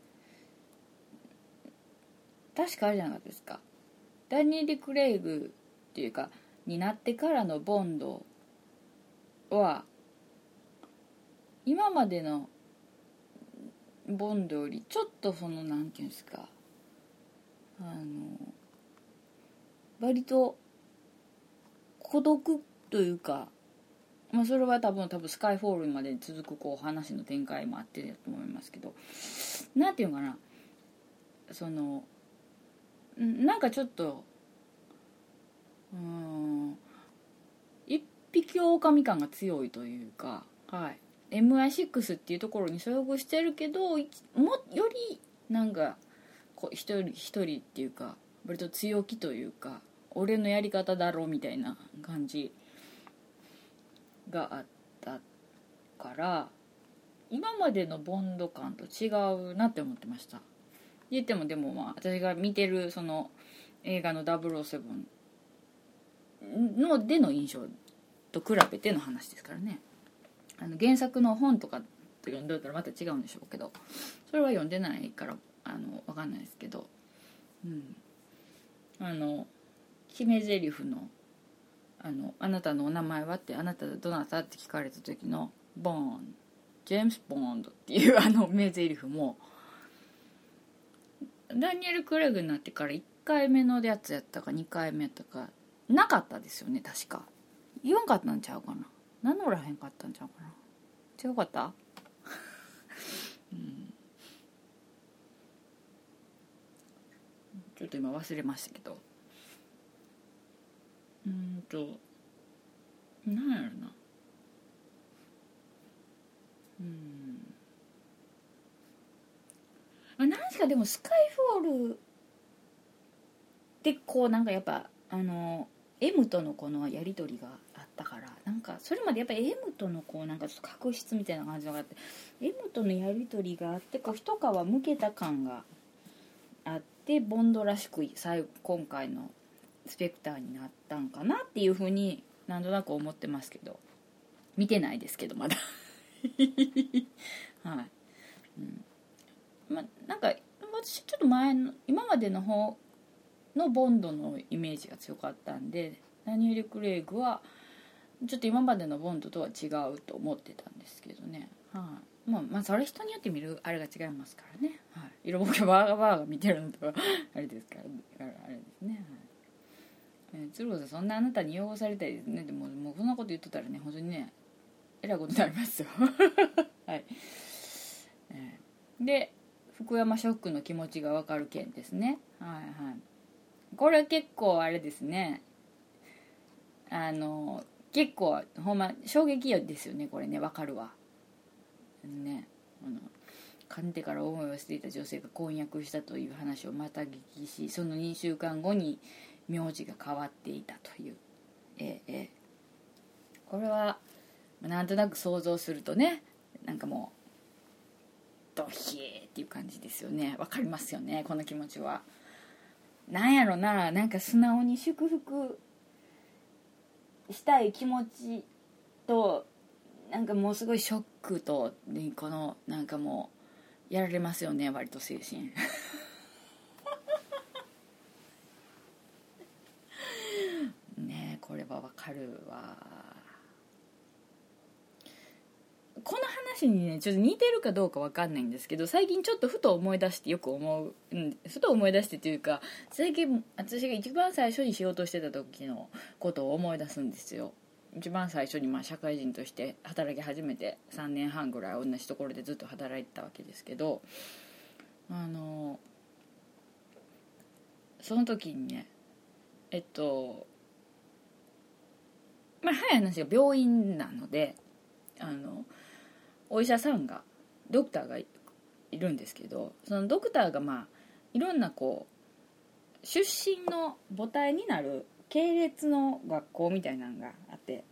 確かあれじゃなかったですか。ダニエル・クレイグっていうかになってからのボンドは今までのボンドよりちょっとそのなんていうんですか。あの割と孤独というかまあ、それは多分多分スカイフォールまで続くこう話の展開もあってだと思いますけど。何て言うかな。そのなんかちょっとうん一匹狼感が強いというか、はい、MI6 っていうところに所属してるけどもよりなんかこう一人一人っていうか割と強気というか俺のやり方だろうみたいな感じがあったから今までのボンド感と違うなって思ってました。言ってもでもまあ私が見てるその映画の007のでの印象と比べての話ですからね。あの原作の本とか読んでたらまた違うんでしょうけどそれは読んでないからあの分かんないですけど。うん。あの決め台詞のあの「あなたのお名前は?」って「あなたどなた?」って聞かれた時の「ボーン」ジェームス・ボーンドっていうあの名台詞もダニエル・クレグになってから1回目のやつやったか2回目やったかなかったですよね確か言わんかったんちゃうかな名乗らへんかったんちゃうかな違うかった？うんちょっと今忘れましたけどうんとなんやろな。うん。あ何しかでもスカイフォールでこうなんかやっぱあの M とのこのやり取りがあったからなんかそれまでやっぱ M とのこうなんかちょっと確執みたいな感じのがあって M とのやり取りがあってこう一皮むけた感があってボンドらしく最後今回のスペクターになったんかなっていうふうになんとなく思ってますけど。見てないですけどまだ。はい、うん。まなんか私ちょっと前の今までの方のボンドのイメージが強かったんでダニエル・クレイグはちょっと今までのボンドとは違うと思ってたんですけどね、はい、まあ、まあそれ人によって見るあれが違いますからね、はい、色ぼけバーガーバーガー見てるのとかあれですからあれですね、はい。え、鶴子さんそんなあなたに汚されたいねでももうそんなこと言ってたらね本当にねえらいことになりますよ。はい、えー、で福山ショックの気持ちが分かる件ですね。はいはい。これは結構あれですね。あの結構ほんま衝撃ですよねこれね分かるわ。ねあのかねてから思いを捨ていた女性が婚約したという話をまた聞きしその2週間後に名字が変わっていたという。えええこれはなんとなく想像するとねなんかもうドヒーっていう感じですよね。わかりますよねこの気持ちは。なんやろななんか素直に祝福したい気持ちとなんかもうすごいショックとこのなんかもうやられますよね割と精神。ねこれはわかるわ。この話にねちょっと似てるかどうかわかんないんですけど最近ちょっとふと思い出してよく思う、うん、ふと思い出してというか最近私が一番最初に仕事してた時のことを思い出すんですよ。一番最初にまあ社会人として働き始めて3年半ぐらい同じところでずっと働いてたわけですけどあのその時にねえっとまあ早い話が病院なのであのお医者さんがドクターがいるんですけどそのドクターがまあいろんなこう出身の母体になる系列の学校みたいなのがあって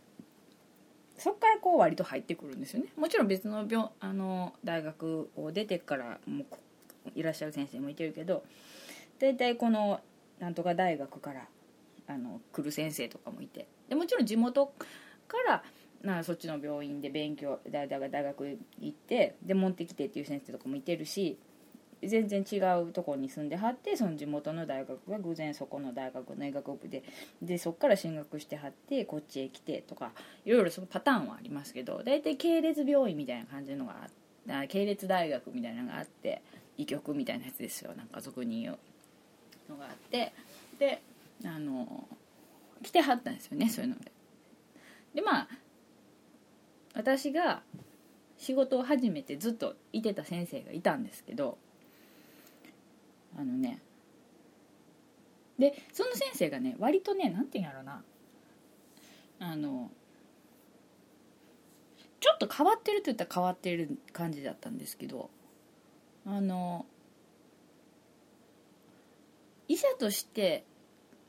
そこからこう割と入ってくるんですよね。もちろん別の病あの大学を出てからもいらっしゃる先生もいてるけど大体このなんとか大学からあの来る先生とかもいて。でもちろん地元からなそっちの病院で勉強大学行ってで持ってきてっていう先生とかもいてるし全然違うところに住んではってその地元の大学が偶然そこの大学の医学部ででそこから進学してはってこっちへ来てとかいろいろそのパターンはありますけど大体系列病院みたいな感じのがあ系列大学みたいなのがあって医局みたいなやつですよ。なんか俗に言うのがあって。であの来てはったんですよねそういうので。でまあ私が仕事を始めてずっといてた先生がいたんですけどあのねでその先生がね割とね何て言うんやろなあのちょっと変わってると言ったら変わってる感じだったんですけどあの医者として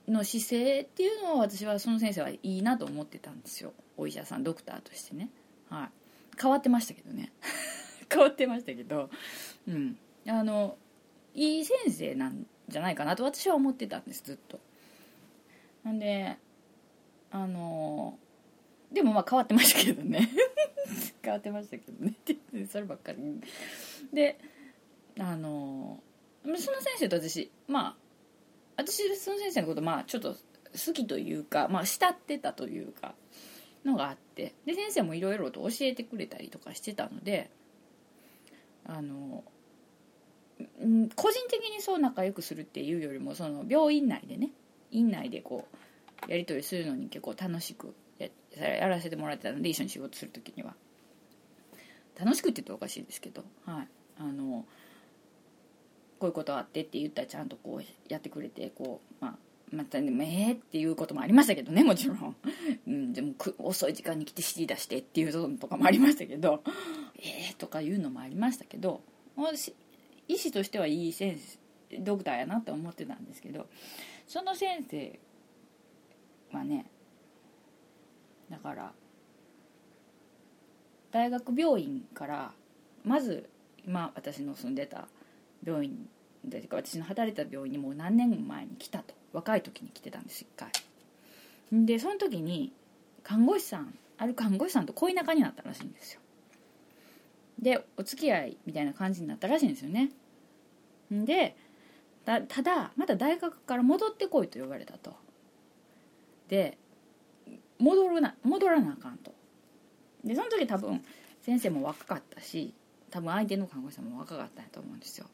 の姿勢っていうのを私はその先生はいいなと思ってたんですよ。お医者さんドクターとしてね。はい。変わってましたけどね。変わってましたけど。うん。あのいい先生なんじゃないかなと私は思ってたんですずっと。なんであのでもまあ変わってましたけどね。変わってましたけどね。ってそればっかり。であのその先生と私まあ私その先生のことまあちょっと好きというかまあ慕ってたというかのがあってで先生もいろいろと教えてくれたりとかしてたのであの個人的にそう仲良くするっていうよりもその病院内でね院内でこうやり取りするのに結構楽しくやらせてもらってたので一緒に仕事する時には。楽しくって言うとおかしいですけどはい。あのこういうことあってって言ったらちゃんとこうやってくれてこうまあまたでもええっていうこともありましたけどねもちろん、うん、でも遅い時間に来て指示出してっていうのとかもありましたけどええとかいうのもありましたけど医師としてはいい先生ドクターやなって思ってたんですけどその先生はねだから大学病院からまず今私の住んでた病院でか私の働いた病院にもう何年前に来たと。若い時に来てたんです一回。でその時に看護師さんある看護師さんと恋仲になったらしいんですよ。でお付き合いみたいな感じになったらしいんですよね。でただまた大学から戻ってこいと言われたと。で戻るな戻らなあかんと。でその時多分先生も若かったし多分相手の看護師さんも若かったんやと思うんですよ。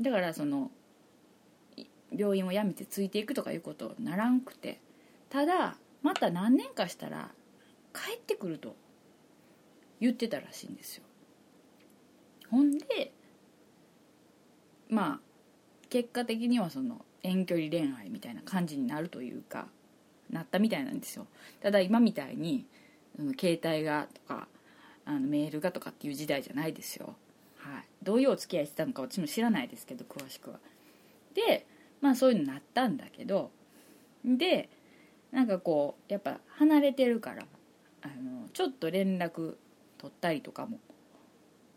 だからその病院を辞めてついていくとかいうことならんくてただまた何年かしたら帰ってくると言ってたらしいんですよ。ほんでまあ結果的にはその遠距離恋愛みたいな感じになるというかなったみたいなんですよ。ただ今みたいに携帯がとかあのメールがとかっていう時代じゃないですよ。どういうお付き合いしてたのか私も知らないですけど詳しくは。でまあそういうのなったんだけどでなんかこうやっぱ離れてるからあのちょっと連絡取ったりとかも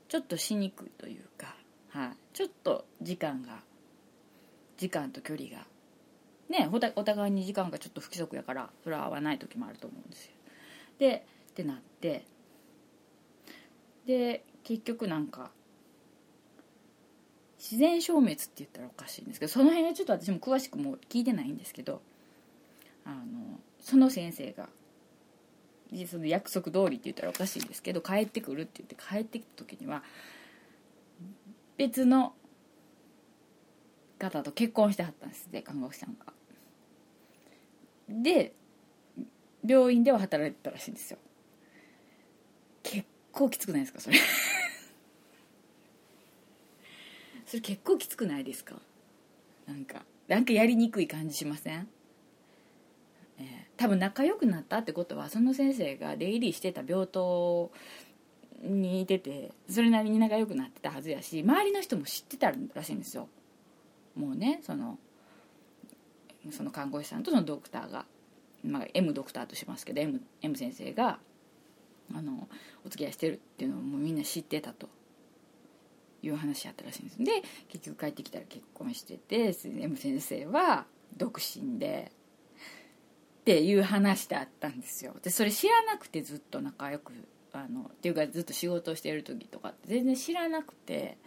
ちょっとしにくいというか、はい、ちょっと時間が時間と距離がねおお互いに時間がちょっと不規則やからそれは合わない時もあると思うんですよ。でってなってで結局なんか自然消滅って言ったらおかしいんですけどその辺はちょっと私も詳しくも聞いてないんですけどあのその先生がその約束通りって言ったらおかしいんですけど帰ってくるって言って帰ってきた時には別の方と結婚してはったんですで看護師さんが。で病院では働いてたらしいんですよ結構きつくないですかそれそれ結構きつくないですか？なんかなんかやりにくい感じしません、えー、多分仲良くなったってことはその先生が出入りしてた病棟にいててそれなりに仲良くなってたはずやし周りの人も知ってたらしいんですよ。もうねそのその看護師さんとそのドクターが、まあ、M ドクターとしますけど M, M 先生があのお付き合いしてるっていうのをもうみんな知ってたと。いう話やったらしいんです。で結局帰ってきたら結婚してて M 先生は独身でっていう話だったんですよ。でそれ知らなくてずっと仲良くあのっていうかずっと仕事してる時とかって全然知らなくて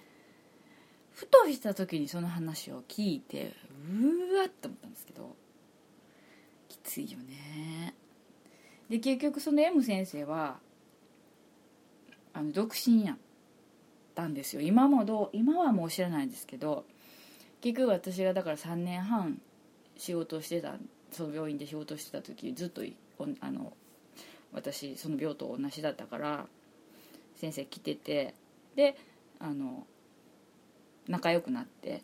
ふとした時にその話を聞いてうわっと思ったんですけどきついよね。で結局その M 先生はあの独身やったんですよ。今もどう今はもう知らないんですけど結局私がだから3年半仕事してたその病院で仕事してた時ずっとあの私その病棟同じだったから先生来ててであの仲良くなって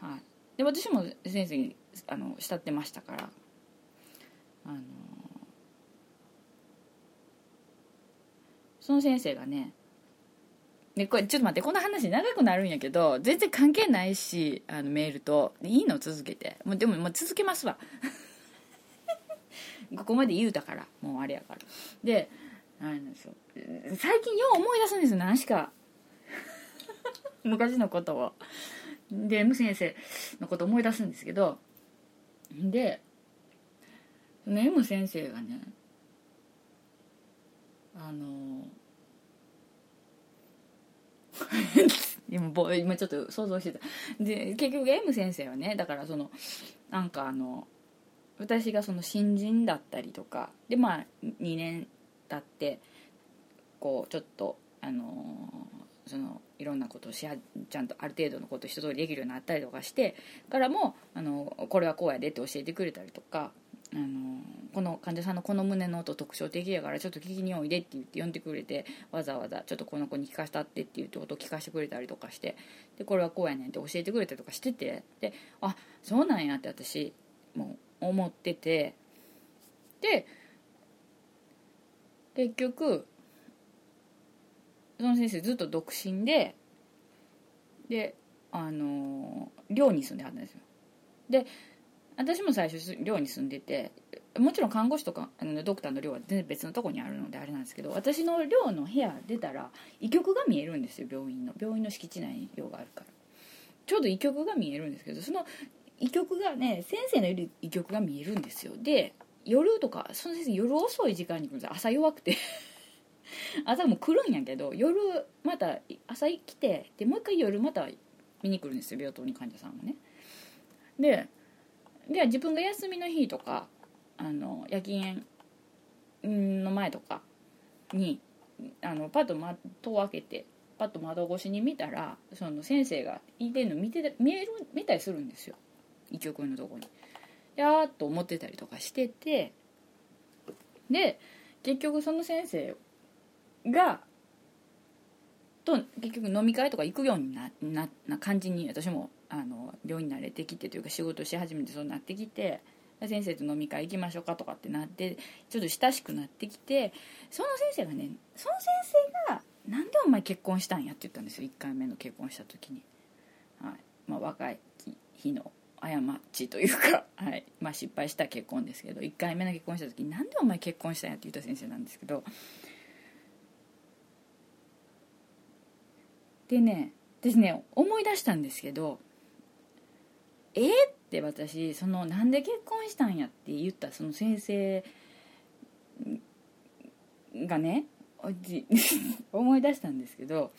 はい。で私も先生にあの慕ってましたからあのその先生がねでこれちょっと待ってこの話長くなるんやけど全然関係ないしあのメールと。いいの？続けて。もうでももう続けますわ。ここまで言うたからもうあれやから。であのそう。最近よう思い出すんですよ何しか。昔のことを。で M 先生のこと思い出すんですけど。でその M 先生がねあの 今ちょっと想像してた。で結局 M 先生はねだからそのなんかあの私がその新人だったりとかでまあ2年経ってこうちょっとあのそのいろんなことをしちゃんとある程度のこと一通りできるようになったりとかしてからもあのこれはこうやでって教えてくれたりとかあのこの患者さんのこの胸の音特徴的やからちょっと聞きにおいでって言って呼んでくれてわざわざちょっとこの子に聞かせたってっていうことを聞かせてくれたりとかしてでこれはこうやねんって教えてくれたりとかしててであそうなんやって私もう思っててで結局その先生ずっと独身でであの寮に住んではったんですよ。で私も最初寮に住んでてもちろん看護師とかあのドクターの寮は全然別のとこにあるのであれなんですけど私の寮の部屋出たら医局が見えるんですよ病院の。病院の敷地内に寮があるから。ちょうど医局が見えるんですけどその医局がね先生のいる医局が見えるんですよ。で夜とかその先生夜遅い時間に来るんです朝弱くて。朝も来るんやけど夜また朝来てでもう一回夜また見に来るんですよ病棟に患者さんがね。ででは自分が休みの日とかあの夜勤の前とかにあのパッと戸を開けてパッと窓越しに見たらその先生がいてんの見て見える見たりするんですよ。医局のとこに。やーっと思ってたりとかしてて。で結局その先生がと結局飲み会とか行くようにななな感じに私もあの病院慣れてきてというか仕事し始めてそうなってきて先生と飲み会行きましょうかとかってなってちょっと親しくなってきてその先生がねその先生が「なんでお前結婚したんや」って言ったんですよ1回目の結婚した時に、はい。まあ、若い日の過ちというか、はい。まあ、失敗した結婚ですけど1回目の結婚した時に「なんでお前結婚したんや」って言った先生なんですけど。でね私ね思い出したんですけどえー、って私そのなんで結婚したんやって言ったその先生がね 思い出したんですけど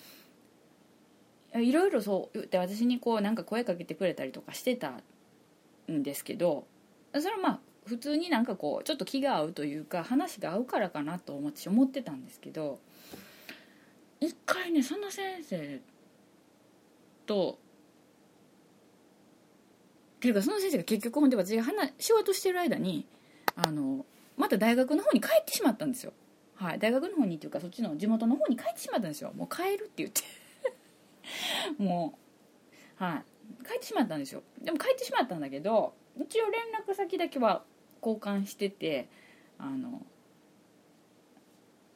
いろいろそう言って私にこうなんか声かけてくれたりとかしてたんですけどそれはまあ普通になんかこうちょっと気が合うというか話が合うからかなと思って思ってたんですけど一回ねその先生とていうかその先生が結局ほんで私が仕事してる間にあのまた大学の方に帰ってしまったんですよ。はい。大学の方にっていうかそっちの地元の方に帰ってしまったんですよ。もう帰るって言って。もうはい。帰ってしまったんですよ。でも帰ってしまったんだけど一応連絡先だけは交換しててあの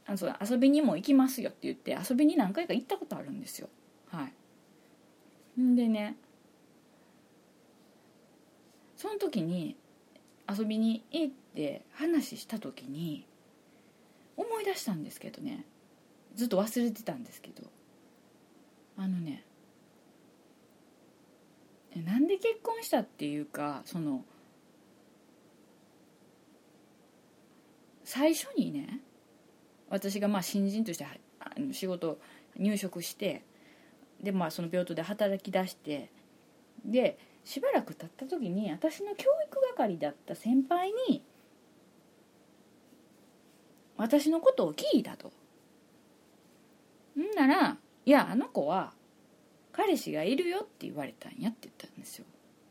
あそう遊びにも行きますよって言って遊びに何回か行ったことあるんですよ。はい。んでねその時に遊びに行って話した時に思い出したんですけどねずっと忘れてたんですけどあのねなんで結婚したっていうかその最初にね私がまあ新人として仕事入職してでまあその病棟で働き出してでしばらく経った時に私の教育係だった先輩に私のことを聞いたと。んなら「いやあの子は彼氏がいるよ」って言われたんやって言ったんですよ。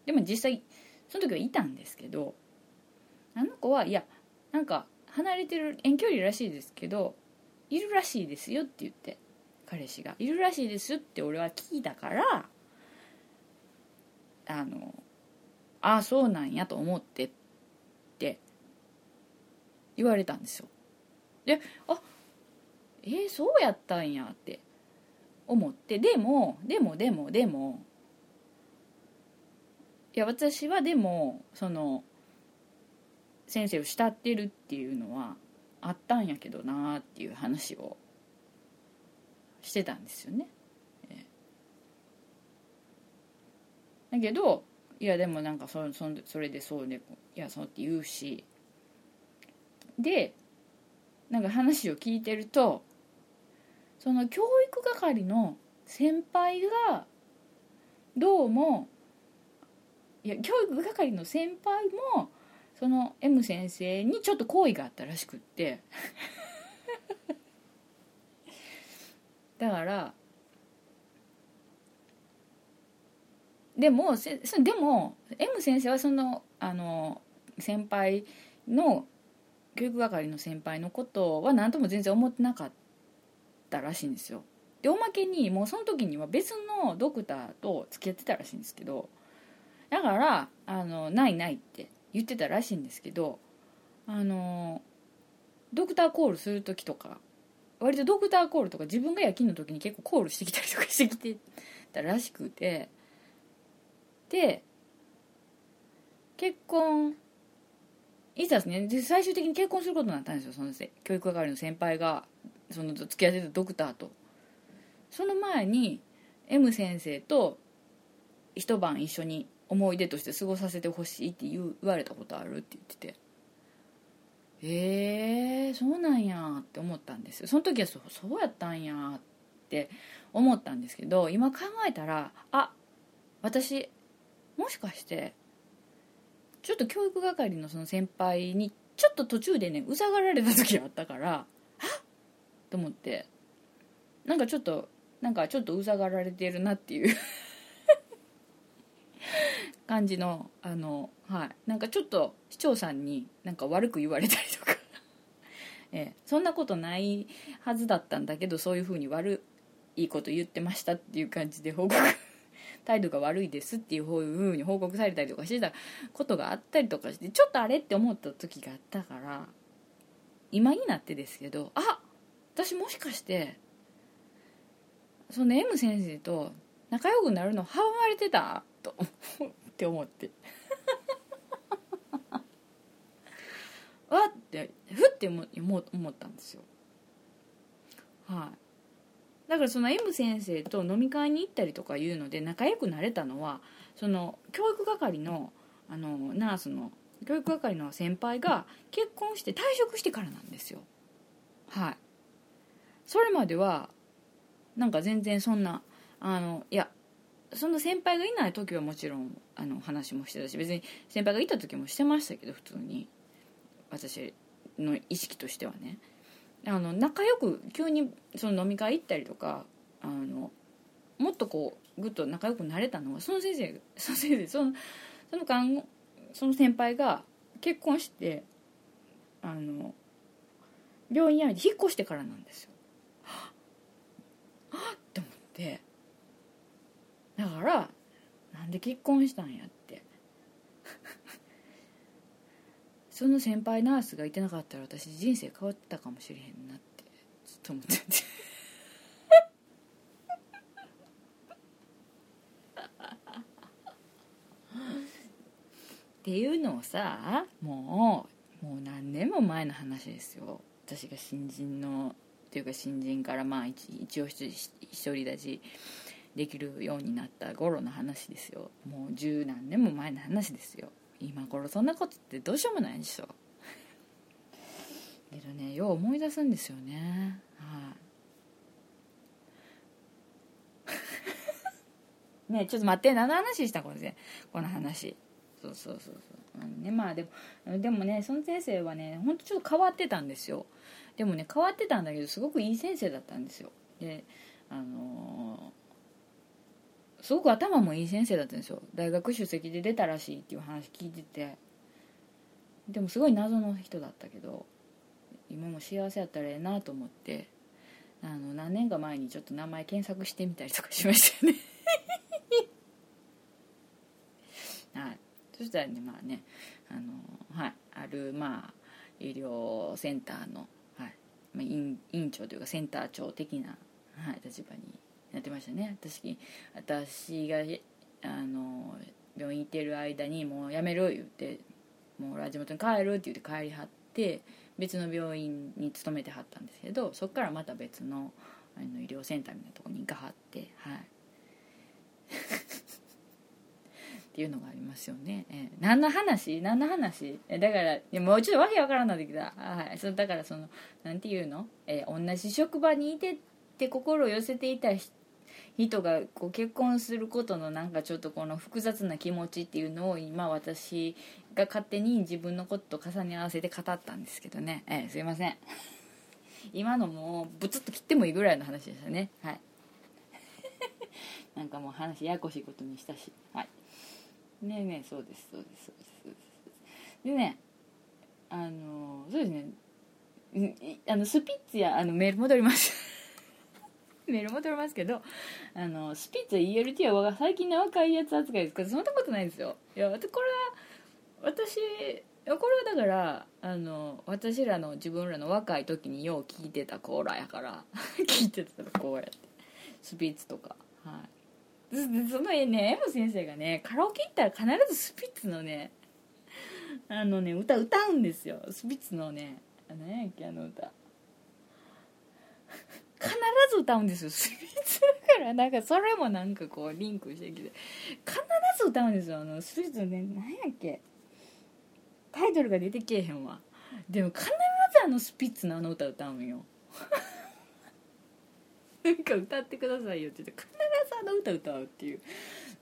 でも実際その時はいたんですけどあの子はいやなんか離れてる遠距離らしいですけどいるらしいですよって言って彼氏がいるらしいですって俺は聞いたからあのあそうなんやと思ってって言われたんですよであえー、そうやったんやって思ってでもでもでもでもいや私はでもその先生を慕ってるっていうのはあったんやけどなっていう話をしてたんですよね。だけどいやでもなんかそそそれでそうねいやそうって言うしでなんか話を聞いてるとその教育係の先輩がどうもいや教育係の先輩もその M 先生にちょっと好意があったらしくって。だからでもでも M 先生はそのあの先輩の教育係の先輩のことは何とも全然思ってなかったらしいんですよ。でおまけにもうその時には別のドクターと付き合ってたらしいんですけどだからあのないないって言ってたらしいんですけどあのドクターコールする時とか割とドクターコールとか自分が夜勤の時に結構コールしてきたりとかしてきてたらしくてで結婚いざですね？で最終的に結婚することになったんですよその教育係の先輩がその付き合ってたドクターと。その前に M 先生と一晩一緒に思い出として過ごさせてほしいって言われたことあるって言ってて。へえー、そうなんやって思ったんですよ。その時はそうそうやったんやって思ったんですけど今考えたらあ私もしかしてちょっと教育係のその先輩にちょっと途中でねうざがられた時があったからはっ と思ってなんかちょっとなんかちょっとうざがられてるなっていう 感じのあのはい。なんかちょっと市長さんになんか悪く言われたりとか。ええ、そんなことないはずだったんだけどそういうふうに悪いこと言ってましたっていう感じで報告。態度が悪いですっていうふうに報告されたりとかしてたことがあったりとかしてちょっとあれって思った時があったから今になってですけどあ私もしかしてその M 先生と仲良くなるの阻まれてた？とって思って。わってふって思思ったんですよ。はい。だからその M 先生と飲み会に行ったりとかいうので仲良くなれたのはその教育係のあのナースの教育係の先輩が結婚して退職してからなんですよ。はい。それまではなんか全然そんなあのいやその先輩がいない時はもちろんあの話もしてたし別に先輩がいた時もしてましたけど普通に。私の意識としてはね。あの仲良く急にその飲み会行ったりとかあのもっとこうぐっと仲良くなれたのはその先生 その先生そのその看護その先輩が結婚してあの病院辞めて引っ越してからなんですよ。は っって思ってだからなんで結婚したんやってその先輩ナースがいてなかったら私人生変わってたかもしれへんなってちょっと思ってて。っていうのをさもうもう何年も前の話ですよ。私が新人のっていうか新人からまあ一一応独り立ちできるようになった頃の話ですよ。もう十何年も前の話ですよ。今頃そんなことってどうしようもないでしょ。けどねよう思い出すんですよね。はい。ねちょっと待って何の話したこれで？この話。そうそうそうそう。ねまあでもでもねその先生はねほんとちょっと変わってたんですよ。でもね変わってたんだけどすごくいい先生だったんですよ。であの、すごく頭もいい先生だったんですよ。大学出席で出たらしいっていう話聞いてて。でもすごい謎の人だったけど今も幸せやったらええなと思ってあの何年か前にちょっと名前検索してみたりとかしましたよね。はい。そしたらねまあねあのはい。あるまあ医療センターの、はい。まあ、院院長というかセンター長的な、はい、立場になってましたね。私私があの病院行ってる間にもう辞める言ってもう地元に帰るって言って帰りはって別の病院に勤めてはったんですけどそこからまた別のあの医療センターみたいなとこに行かはってはい。っていうのがありますよね、えー、何の話？何の話？えだからいやもうちょっとわけわからんなってきた。はい。そだからそのなんていうの、えー、同じ職場にいてって心を寄せていた人がこう結婚することのなんかちょっとこの複雑な気持ちっていうのを今私が勝手に自分のことと重ね合わせて語ったんですけどね、えー、すいません。今のもうブツッと切ってもいいぐらいの話でしたね。はい。なんかもう話ややこしいことにしたし。はい。ねえねえそうですそうですそうですそうです。でねあのそうですね。あのスピッツやあのメール戻ります。メール戻りますけどあのスピッツ ELT は最近の若いやつ扱いです。からそんなことないですよ。いやこれは私これはだからあの私らの自分らの若い時によう聞いてたコーラやから 聞いてたらこうやってスピッツとか。はい。そのね M 先生がねカラオケ行ったら必ずスピッツのねあのね歌歌うんですよ。スピッツのね何やっけあの歌。必ず歌うんですよ。スピッツだからなんかそれもなんかこうリンクしてきて。必ず歌うんですよあのスピッツのね何やっけ。タイトルが出てけえへんわ。でも必ずあのスピッツのあの歌歌うんよ。なんか歌ってくださいよって言って必ずあの歌歌うっていう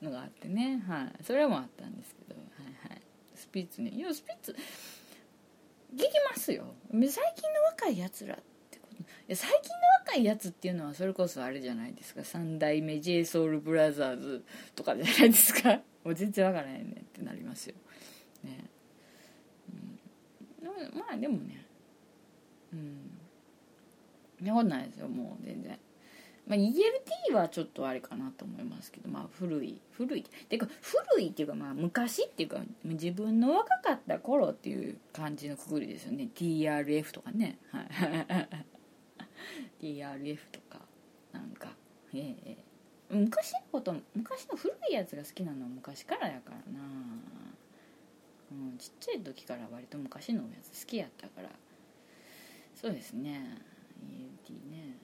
のがあってね。はい。それもあったんですけど。はいはい。スピッツね。いやスピッツ聞きますよ。最近の若いやつらってこといや最近の若いやつっていうのはそれこそあれじゃないですか？三代目 j ソ o u l b r o t h e r とかじゃないですか？もう全然わからへんねってなりますよ。ね、うん、まあでもね。うん。そんなことないですよもう全然。まあ、ELT はちょっとあれかなと思いますけど、まあ、古い古い。っていうか古いっていうか、まあ、昔っていうか自分の若かった頃っていう感じのくくりですよね。TRF とかね、はい、TRF とかなんかええ昔のこと昔の古いやつが好きなのは昔からやからな、うん、ちっちゃい時から割と昔のやつ好きやったから。そうですね。ELT ね。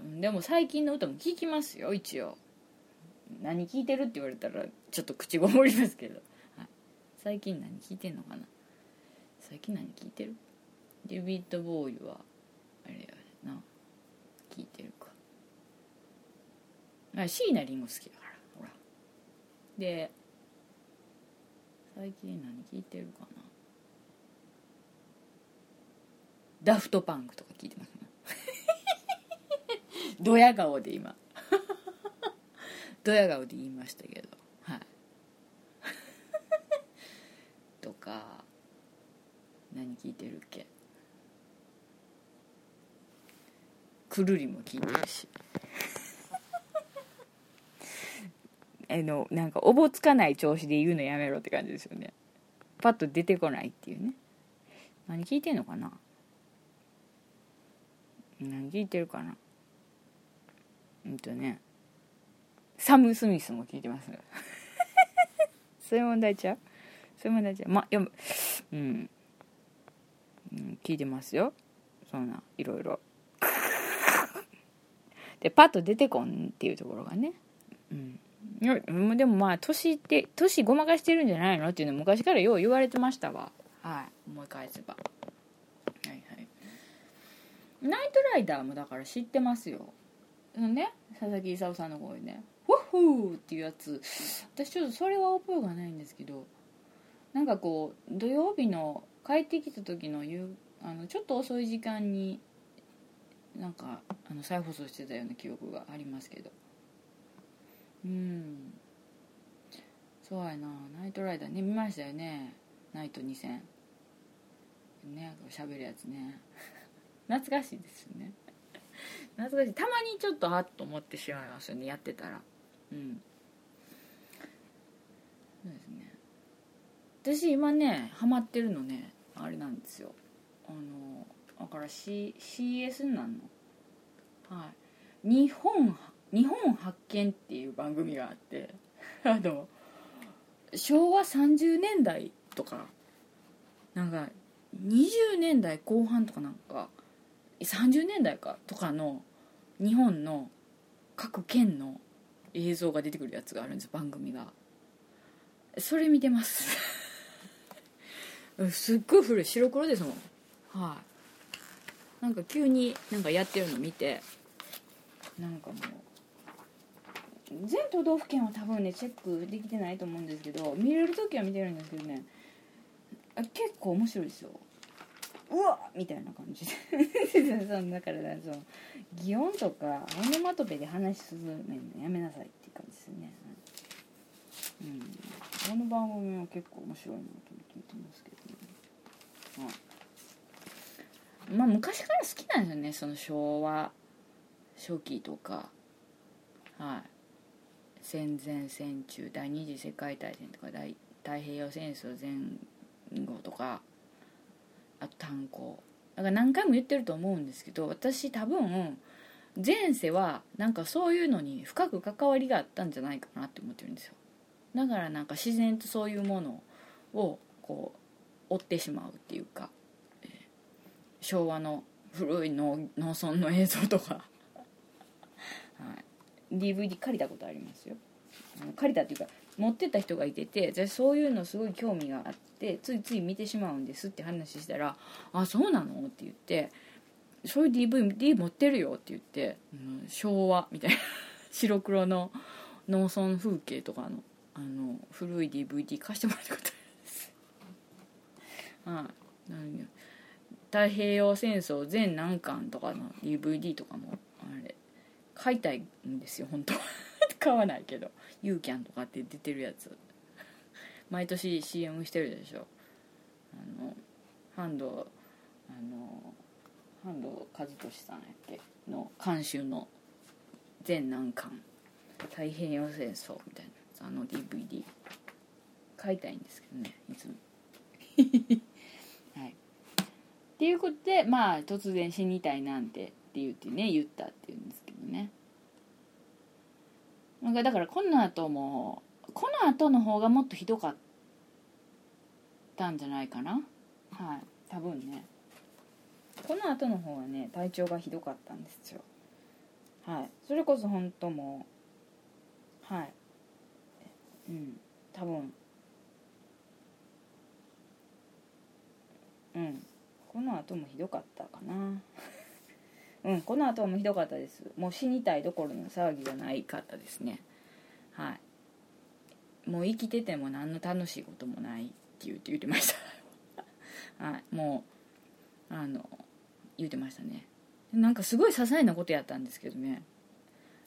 うんでも最近の歌も聴きますよ一応。何聴いてるって言われたらちょっと口ごもりますけど、はい、最近何聴いてんのかな。最近何聴いてる？デビッド・ボーイはあれや。な聴いてるか。あ椎名林檎好きだからほら。で最近何聴いてるかな。ダフトパンクとか聞いてますね。ドヤ顔で今。ドヤ顔で言いましたけど。はい。とか何聞いてるっけ？くるりも聞いてるし。あのなんかおぼつかない調子で言うのやめろって感じですよね。パッと出てこないっていうね。何聞いてんのかな。何聞いてるかな。うんとね。サム・スミスも聞いてます。そういう問題ちゃう？そういう問題ちゃう？まあいやうん、うん、聞いてますよ。そんないろいろ。でパッと出てこんっていうところがね。うん。でもまあ年って年ごまかしてるんじゃないのっていうの昔からよう言われてましたわ。はい。思い返せば。はいはい。ナイトライダーもだから知ってますよ。ね。佐々木功さんの声ね「フォッフー!」っていうやつ。私ちょっとそれは覚えがないんですけど。なんかこう土曜日の帰ってきた時の夕あのちょっと遅い時間になんかあの再放送してたような記憶がありますけど。うん。そうやな。ナイトライダーね見ましたよね。ナイト2000ね喋るやつね。懐かしいですよね。懐かしい。たまにちょっとあっと思ってしまいますよねやってたら。うん。そうですね。私今ねハマってるのねあれなんですよ。あのだから、C、CS になるの？はい。日本日本発見っていう番組があって あの昭和30年代とかなんか20年代後半とかなんか30年代かとかの日本の各県の映像が出てくるやつがあるんです番組が。それ見てます。すっごい古い。白黒ですもん。はい。なんか急になんかやってるの見て。なんかもう全都道府県は多分ねチェックできてないと思うんですけど見れる時は見てるんですけどね。結構面白いですよ。うわみたいな感じで。そのだからその擬音とかオノマトペで話するのやめなさいっていう感じですね。うん。この番組は結構面白いなと聞いてますけどね、はい、まあ昔から好きなんですよねその昭和初期とか。はい。戦前戦中第二次世界大戦とか大太平洋戦争前後とか。あと炭鉱。だから何回も言ってると思うんですけど私多分前世はなんかそういうのに深く関わりがあったんじゃないかなって思ってるんですよ。だからなんか自然とそういうものをこう追ってしまうっていうか、昭和の古い農村の映像とか。はい。DVD 借りたことありますよ。借りたっていうか持ってた人がいててじゃそういうのすごい興味があってついつい見てしまうんですって話したら「あそうなの?」って言って「そういう DVD 持ってるよ」って言って、うん、昭和みたいな。白黒の農村風景とかのあの古い DVD 貸してもらったことあります。あ太平洋戦争全何巻とかの DVD とかもあれ買いたいんですよ本当買わないけど。ユーキャンとかって出てるやつ。毎年 CM してるでしょ。あの半藤あの半藤和俊さんやっけの監修の全何巻太平洋戦争みたいなあの DVD 買いたいんですけどねいつも。っていうことでまあ突然死にたいなんてって言ってね言ったっていうんですけどね。なんかだからこの後もこの後の方がもっとひどかったんじゃないかな。はい多分ね。この後の方がね体調がひどかったんですよ。はいそれこそ本当もうはいうん多分うん。この後もひどかったかな。うんこの後もひどかったです。もう死にたいどころの騒ぎがないかったですね。はい。もう生きてても何の楽しいこともないって言って言ってました。はい。もうあの言ってましたね。なんかすごい些細なことやったんですけどね。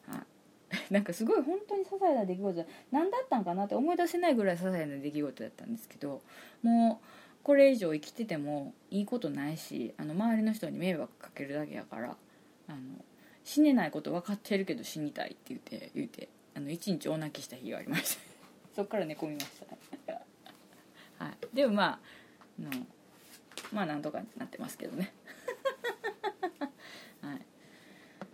はい。なんかすごい本当に些細な出来事。何だったんかなって思い出せないぐらい些細な出来事だったんですけどもうこれ以上生きててもいいことないしあの周りの人に迷惑かけるだけやからあの死ねないこと分かってるけど死にたいって言って言ってあの一日大泣きした日がありました。そっから寝込みました。はい、でもまあのまあなんとかなってますけどね。はい。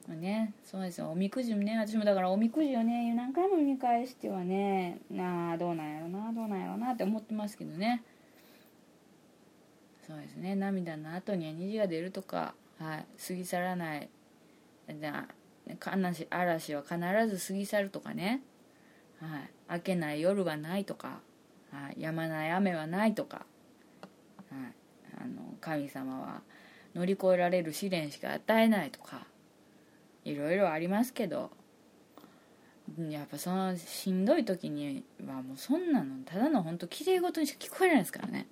まあねそうですよ。おみくじもね私もだからおみくじをね何回も見返してはねなあどうなんやろなどうなんやろなって思ってますけどね。そうですね。涙の後には虹が出るとか、はい、過ぎ去らない。じゃ嵐嵐は必ず過ぎ去るとかね、はい、明けない夜はないとか、はい、止まない雨はないとか、はい、あの神様は乗り越えられる試練しか与えないとかいろいろありますけど。やっぱそのしんどい時にはもうそんなのただの本当きれい事にしか聞こえないですからね。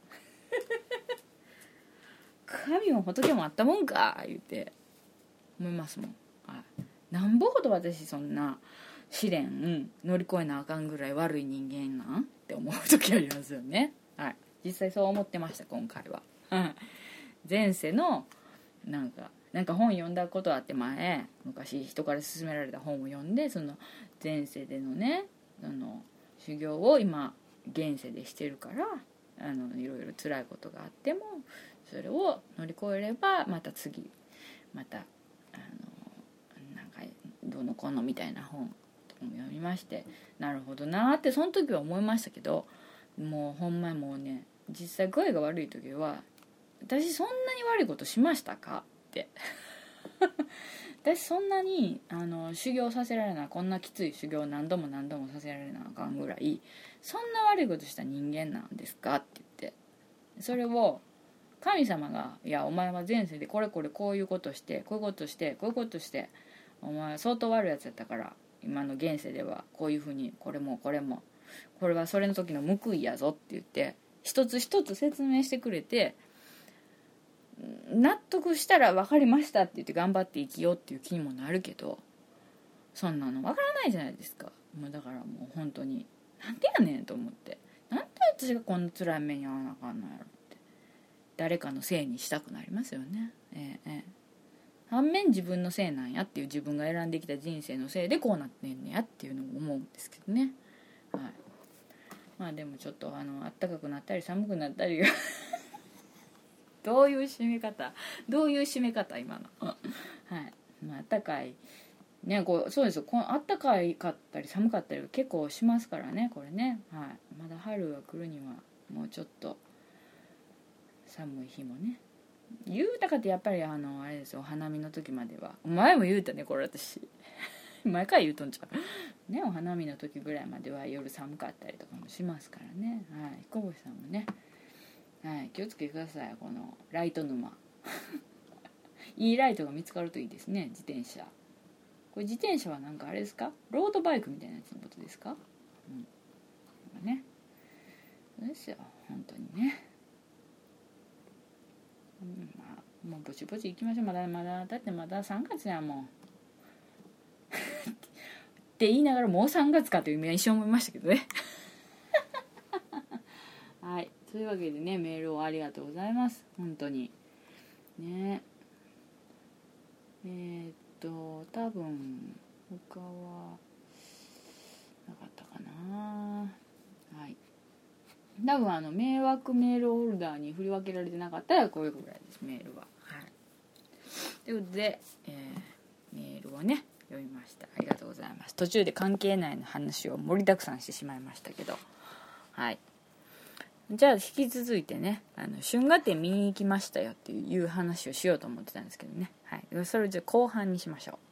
神も仏もあったもんか言って。思いますもん、はい、なんぼほど私そんな試練乗り越えなあかんぐらい悪い人間なんって思う時ありますよね。はい。実際そう思ってました今回は。前世のなんかなんか本読んだことあって前昔人から勧められた本を読んでその前世でのねあの修行を今現世でしてるからあのいろいろ辛いことがあってもそれを乗り越えればまた次またあのなんかどのこのみたいな本とかも読みましてなるほどなってその時は思いましたけどもうほんまもうね実際具合が悪い時は私そんなに悪いことしましたか？って。私そんなにあの修行させられなこんなきつい修行何度も何度もさせられなあかんぐらいそんな悪いことした人間なんですか？って言って。それを神様が「いやお前は前世でこれこれこういうことしてこういうことしてこういうことしてお前相当悪いやつやったから今の現世ではこういうふうにこれもこれもこれはそれの時の報いやぞ」って言って一つ一つ説明してくれて納得したら分かりましたって言って頑張って生きようっていう気にもなるけどそんなの分からないじゃないですか。もうだからもう本当になんでやねんと思って。なんで私がこんな辛い目に遭わなあかんのやろ。誰かのせいにしたくなりますよね。ええ反面自分のせいなんやっていう自分が選んできた人生のせいでこうなってんねやっていうのも思うんですけどね。はい。まあでもちょっとあの暖かくなったり寒くなったり どういう締め方どういう締め方今の。はい。まあ暖かいねこうそうですよ。こあったかいかったり寒かったり結構しますからねこれね。はい。まだ春が来るにはもうちょっと寒い日もね。言うたかってやっぱりあのあれですよお花見の時までは。前も言うたねこれ私。前から言うとんちゃう。ねお花見の時ぐらいまでは夜寒かったりとかもしますからね。はい彦星さんもね。はい気をつけてくださいこのライト沼。いいライトが見つかるといいですね自転車。これ自転車はなんかあれですか？ロードバイクみたいなやつのことですか？うん。ねそうですよ本当にね。まあもうぼちぼち行きましょう。まだまだだってまだ3月やもん。って言いながらもう3月かという意味は一瞬思いましたけどね。はい。というわけでねメールをありがとうございます。本当に。ね。えー、っと多分他はなかったかな。はい。多分あの迷惑メールホルダーに振り分けられてなかったらこういうぐらいですメールは。はい、ということで、えー、メールをね読みました。ありがとうございます途中で関係ないの話を盛りだくさんしてしまいましたけど。はい。じゃあ引き続いてねあの春画展見に行きましたよっていう話をしようと思ってたんですけどね、はい、それをじゃあ後半にしましょう